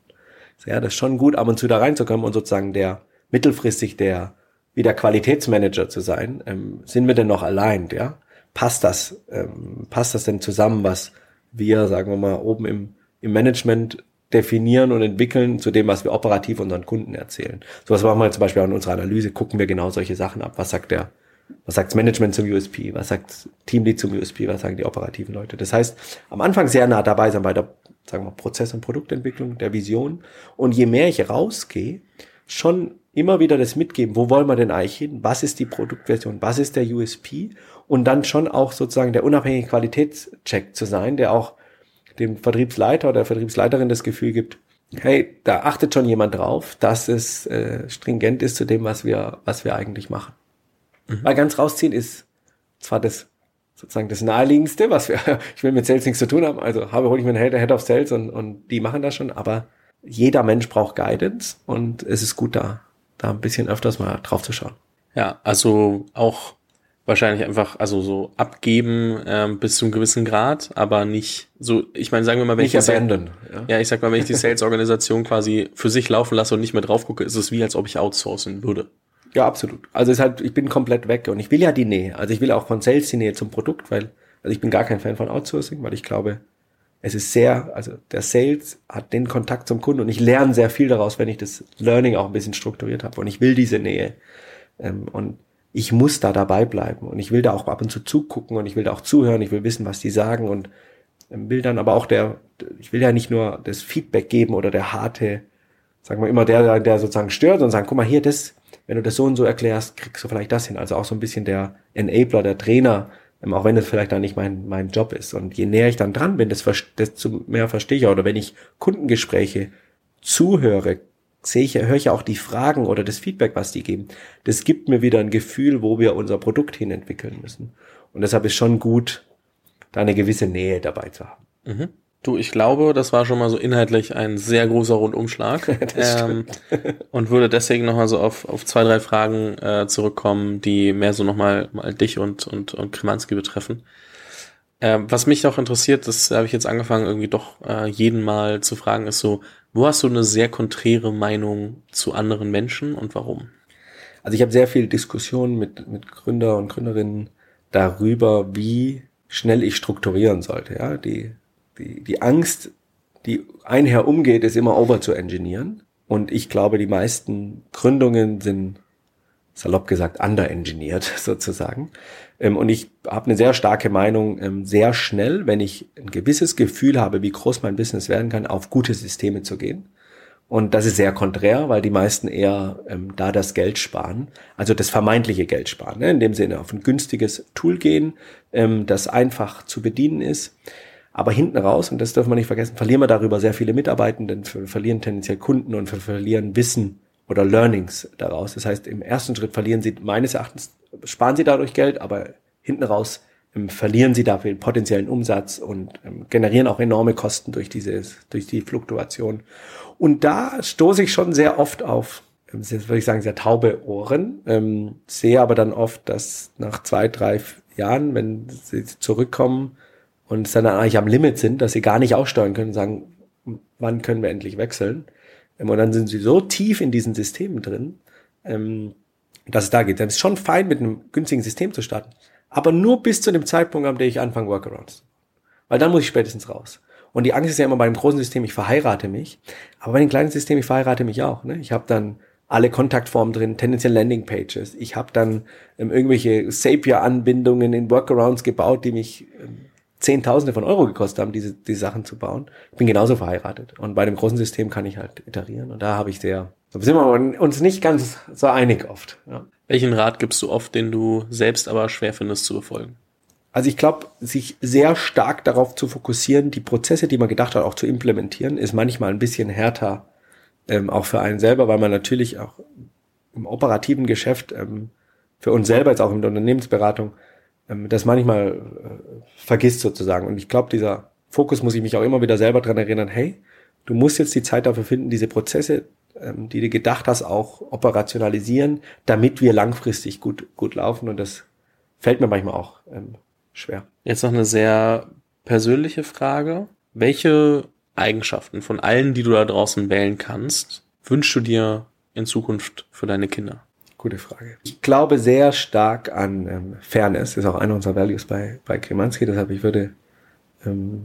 Ja, das ist schon gut, ab und zu da reinzukommen und sozusagen der mittelfristig der wieder Qualitätsmanager zu sein. Ähm, sind wir denn noch allein, ja? Passt das, ähm, passt das denn zusammen, was wir, sagen wir mal, oben im, im Management definieren und entwickeln zu dem, was wir operativ unseren Kunden erzählen. So was machen wir zum Beispiel auch in unserer Analyse, gucken wir genau solche Sachen ab. Was sagt der was sagt das Management zum USP? Was sagt Teamlead zum USP? Was sagen die operativen Leute? Das heißt, am Anfang sehr nah dabei sein bei der, sagen wir, Prozess- und Produktentwicklung, der Vision. Und je mehr ich rausgehe, schon immer wieder das mitgeben, wo wollen wir denn eigentlich hin? Was ist die Produktversion? Was ist der USP? Und dann schon auch sozusagen der unabhängige Qualitätscheck zu sein, der auch dem Vertriebsleiter oder der Vertriebsleiterin das Gefühl gibt, hey, da achtet schon jemand drauf, dass es äh, stringent ist zu dem, was wir, was wir eigentlich machen. Mhm. Weil ganz rausziehen ist zwar das sozusagen das naheliegendste, was wir, ich will mit Sales nichts zu tun haben, also habe hole ich mir einen Head of Sales und, und die machen das schon, aber jeder Mensch braucht Guidance und es ist gut da, da ein bisschen öfters mal drauf zu schauen. Ja, also auch wahrscheinlich einfach, also so abgeben ähm, bis zu einem gewissen Grad, aber nicht so, ich meine, sagen wir mal, wenn nicht ich abandon, ja. ja, ich sag mal, wenn ich die Sales-Organisation quasi für sich laufen lasse und nicht mehr drauf gucke, ist es wie, als ob ich outsourcen würde. Ja, absolut. Also es ist halt, ich bin komplett weg und ich will ja die Nähe. Also ich will auch von Sales die Nähe zum Produkt, weil, also ich bin gar kein Fan von Outsourcing, weil ich glaube, es ist sehr, also der Sales hat den Kontakt zum Kunden und ich lerne sehr viel daraus, wenn ich das Learning auch ein bisschen strukturiert habe und ich will diese Nähe. Ähm, und ich muss da dabei bleiben und ich will da auch ab und zu zugucken und ich will da auch zuhören, ich will wissen, was die sagen und ähm, will dann aber auch der, ich will ja nicht nur das Feedback geben oder der harte, sagen wir immer der, der sozusagen stört und sagen, guck mal hier, das, wenn du das so und so erklärst, kriegst du vielleicht das hin. Also auch so ein bisschen der Enabler, der Trainer, ähm, auch wenn das vielleicht dann nicht mein, mein Job ist. Und je näher ich dann dran bin, desto mehr verstehe ich. Oder wenn ich Kundengespräche zuhöre, sehe ich, höre ich auch die Fragen oder das Feedback, was die geben. Das gibt mir wieder ein Gefühl, wo wir unser Produkt hin entwickeln müssen. Und deshalb ist schon gut, da eine gewisse Nähe dabei zu haben. Mhm. Du, ich glaube, das war schon mal so inhaltlich ein sehr großer Rundumschlag. ähm, und würde deswegen nochmal so auf, auf zwei, drei Fragen äh, zurückkommen, die mehr so nochmal mal dich und, und, und Kremanski betreffen. Ähm, was mich auch interessiert, das habe ich jetzt angefangen, irgendwie doch äh, jeden Mal zu fragen, ist so, wo hast du eine sehr konträre Meinung zu anderen Menschen und warum? Also ich habe sehr viel Diskussionen mit, mit Gründer und Gründerinnen darüber, wie schnell ich strukturieren sollte. Ja, die die, die Angst die einher umgeht, ist immer over zu engineeren. Und ich glaube, die meisten Gründungen sind salopp gesagt underengineert sozusagen. Ähm, und ich habe eine sehr starke Meinung, ähm, sehr schnell, wenn ich ein gewisses Gefühl habe, wie groß mein Business werden kann, auf gute Systeme zu gehen. Und das ist sehr konträr, weil die meisten eher ähm, da das Geld sparen, also das vermeintliche Geld sparen, ne? in dem Sinne auf ein günstiges Tool gehen, ähm, das einfach zu bedienen ist. Aber hinten raus, und das dürfen wir nicht vergessen, verlieren wir darüber sehr viele Mitarbeitenden, verlieren tendenziell Kunden und verlieren Wissen oder Learnings daraus. Das heißt, im ersten Schritt verlieren sie meines Erachtens, sparen sie dadurch Geld, aber hinten raus ähm, verlieren sie dafür potenziellen Umsatz und ähm, generieren auch enorme Kosten durch dieses, durch die Fluktuation. Und da stoße ich schon sehr oft auf, ähm, jetzt würde ich sagen, sehr taube Ohren, ähm, sehe aber dann oft, dass nach zwei, drei Jahren, wenn sie zurückkommen und dann eigentlich am Limit sind, dass sie gar nicht aussteuern können, sagen, wann können wir endlich wechseln? Ähm, und dann sind sie so tief in diesen Systemen drin, ähm, dass es da geht. Dann ist schon fein, mit einem günstigen System zu starten aber nur bis zu dem Zeitpunkt, an dem ich anfange, Workarounds. Weil dann muss ich spätestens raus. Und die Angst ist ja immer bei dem großen System, ich verheirate mich. Aber bei dem kleinen System, ich verheirate mich auch. Ne? Ich habe dann alle Kontaktformen drin, tendenziell Landingpages. Ich habe dann ähm, irgendwelche Zapier-Anbindungen in Workarounds gebaut, die mich ähm, Zehntausende von Euro gekostet haben, diese die Sachen zu bauen. Ich bin genauso verheiratet. Und bei dem großen System kann ich halt iterieren. Und da habe ich sehr, da sind wir uns nicht ganz so einig oft. Ja. Welchen Rat gibst du oft, den du selbst aber schwer findest zu befolgen? Also ich glaube, sich sehr stark darauf zu fokussieren, die Prozesse, die man gedacht hat, auch zu implementieren, ist manchmal ein bisschen härter, ähm, auch für einen selber, weil man natürlich auch im operativen Geschäft ähm, für uns selber, jetzt auch in der Unternehmensberatung, das manchmal äh, vergisst sozusagen. Und ich glaube, dieser Fokus muss ich mich auch immer wieder selber dran erinnern, hey, du musst jetzt die Zeit dafür finden, diese Prozesse ähm, die du gedacht hast, auch operationalisieren, damit wir langfristig gut, gut laufen. Und das fällt mir manchmal auch ähm, schwer. Jetzt noch eine sehr persönliche Frage. Welche Eigenschaften von allen, die du da draußen wählen kannst, wünschst du dir in Zukunft für deine Kinder? Gute Frage. Ich glaube sehr stark an ähm, Fairness, ist auch einer unserer Values bei, bei Kremanski, deshalb ich würde ähm,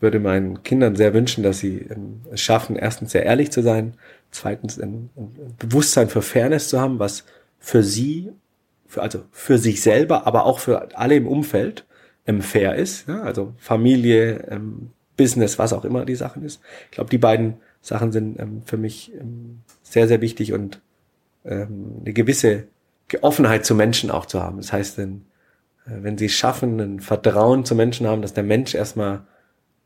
würde meinen Kindern sehr wünschen, dass sie ähm, es schaffen, erstens sehr ehrlich zu sein, zweitens ein, ein Bewusstsein für Fairness zu haben, was für sie, für, also für sich selber, aber auch für alle im Umfeld ähm, fair ist. Ja? Also Familie, ähm, Business, was auch immer die Sachen ist. Ich glaube, die beiden Sachen sind ähm, für mich ähm, sehr, sehr wichtig und ähm, eine gewisse Offenheit zu Menschen auch zu haben. Das heißt, wenn, äh, wenn sie es schaffen, ein Vertrauen zu Menschen haben, dass der Mensch erstmal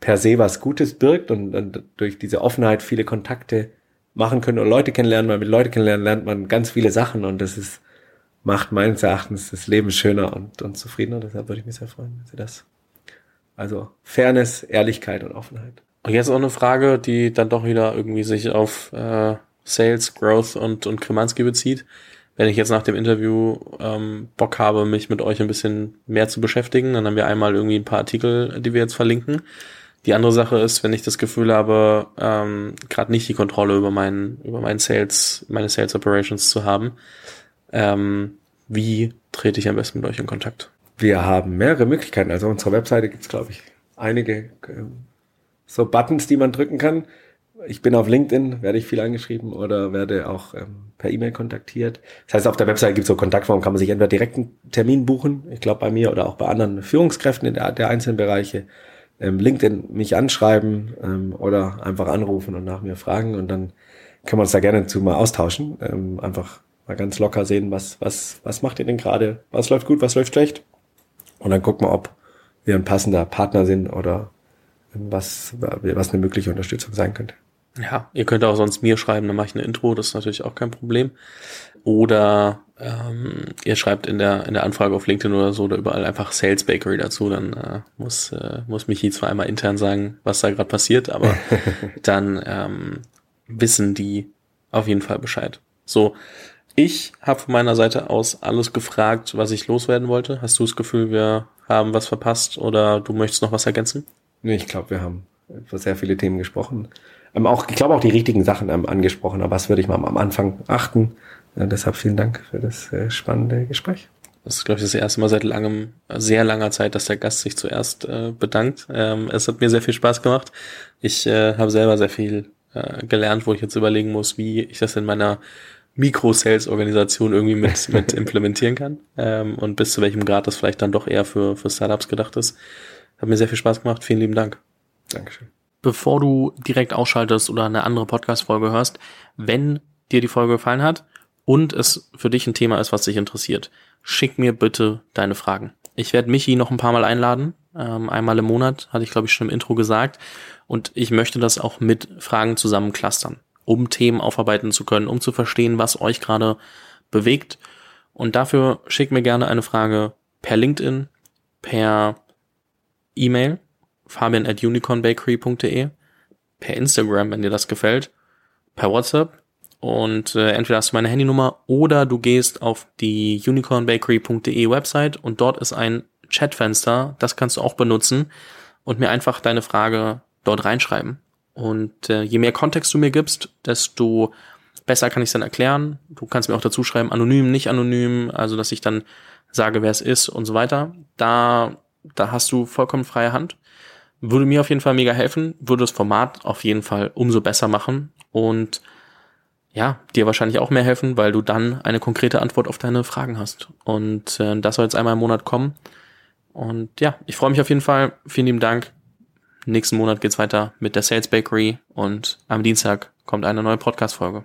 per se was Gutes birgt und, und durch diese Offenheit viele Kontakte machen können und Leute kennenlernen, weil mit Leute kennenlernen lernt man ganz viele Sachen und das ist, macht meines Erachtens das Leben schöner und, und zufriedener. Deshalb würde ich mich sehr freuen, wenn Sie das. Also Fairness, Ehrlichkeit und Offenheit. Und jetzt auch eine Frage, die dann doch wieder irgendwie sich auf äh, Sales, Growth und, und Kremanski bezieht. Wenn ich jetzt nach dem Interview ähm, Bock habe, mich mit euch ein bisschen mehr zu beschäftigen, dann haben wir einmal irgendwie ein paar Artikel, die wir jetzt verlinken. Die andere Sache ist, wenn ich das Gefühl habe, ähm, gerade nicht die Kontrolle über meinen, über meinen Sales, meine Sales Operations zu haben, ähm, wie trete ich am besten mit euch in Kontakt? Wir haben mehrere Möglichkeiten. Also auf unserer Webseite gibt es, glaube ich, einige ähm, so Buttons, die man drücken kann. Ich bin auf LinkedIn, werde ich viel angeschrieben oder werde auch ähm, per E-Mail kontaktiert. Das heißt, auf der Webseite gibt es so Kontaktformen, kann man sich entweder direkt einen Termin buchen, ich glaube bei mir oder auch bei anderen Führungskräften in der, der einzelnen Bereiche ähm, LinkedIn mich anschreiben ähm, oder einfach anrufen und nach mir fragen und dann können wir uns da gerne zu mal austauschen. Ähm, einfach mal ganz locker sehen, was, was, was macht ihr denn gerade? Was läuft gut, was läuft schlecht? Und dann gucken wir, ob wir ein passender Partner sind oder was, was eine mögliche Unterstützung sein könnte. Ja, ihr könnt auch sonst mir schreiben, dann mache ich eine Intro, das ist natürlich auch kein Problem. Oder ähm, ihr schreibt in der, in der Anfrage auf LinkedIn oder so oder überall einfach Sales Bakery dazu, dann äh, muss, äh, muss Michi zwar einmal intern sagen, was da gerade passiert, aber dann ähm, wissen die auf jeden Fall Bescheid. So, ich habe von meiner Seite aus alles gefragt, was ich loswerden wollte. Hast du das Gefühl, wir haben was verpasst oder du möchtest noch was ergänzen? Nee, ich glaube, wir haben über sehr viele Themen gesprochen. Ähm, auch, ich glaube auch die richtigen Sachen ähm, angesprochen, aber was würde ich mal am Anfang achten? Ja, deshalb vielen Dank für das äh, spannende Gespräch. Das ist, glaube ich, das erste Mal seit langem, sehr langer Zeit, dass der Gast sich zuerst äh, bedankt. Ähm, es hat mir sehr viel Spaß gemacht. Ich äh, habe selber sehr viel äh, gelernt, wo ich jetzt überlegen muss, wie ich das in meiner Mikro-Sales-Organisation irgendwie mit, mit implementieren kann ähm, und bis zu welchem Grad das vielleicht dann doch eher für, für Startups gedacht ist. Hat mir sehr viel Spaß gemacht. Vielen lieben Dank. Dankeschön. Bevor du direkt ausschaltest oder eine andere Podcast-Folge hörst, wenn dir die Folge gefallen hat und es für dich ein Thema ist, was dich interessiert, schick mir bitte deine Fragen. Ich werde Michi noch ein paar Mal einladen. Ähm, einmal im Monat, hatte ich glaube ich schon im Intro gesagt. Und ich möchte das auch mit Fragen zusammen clustern um Themen aufarbeiten zu können, um zu verstehen, was euch gerade bewegt. Und dafür schickt mir gerne eine Frage per LinkedIn, per E-Mail, fabian at unicornbakery.de, per Instagram, wenn dir das gefällt, per WhatsApp und äh, entweder hast du meine Handynummer oder du gehst auf die unicornbakery.de Website und dort ist ein Chatfenster, das kannst du auch benutzen und mir einfach deine Frage dort reinschreiben. Und äh, je mehr Kontext du mir gibst, desto besser kann ich es dann erklären. Du kannst mir auch dazu schreiben, anonym, nicht anonym, also dass ich dann sage, wer es ist und so weiter. Da, da hast du vollkommen freie Hand. Würde mir auf jeden Fall mega helfen, würde das Format auf jeden Fall umso besser machen und ja, dir wahrscheinlich auch mehr helfen, weil du dann eine konkrete Antwort auf deine Fragen hast. Und äh, das soll jetzt einmal im Monat kommen. Und ja, ich freue mich auf jeden Fall. Vielen lieben Dank. Nächsten Monat geht's weiter mit der Sales Bakery und am Dienstag kommt eine neue Podcast-Folge.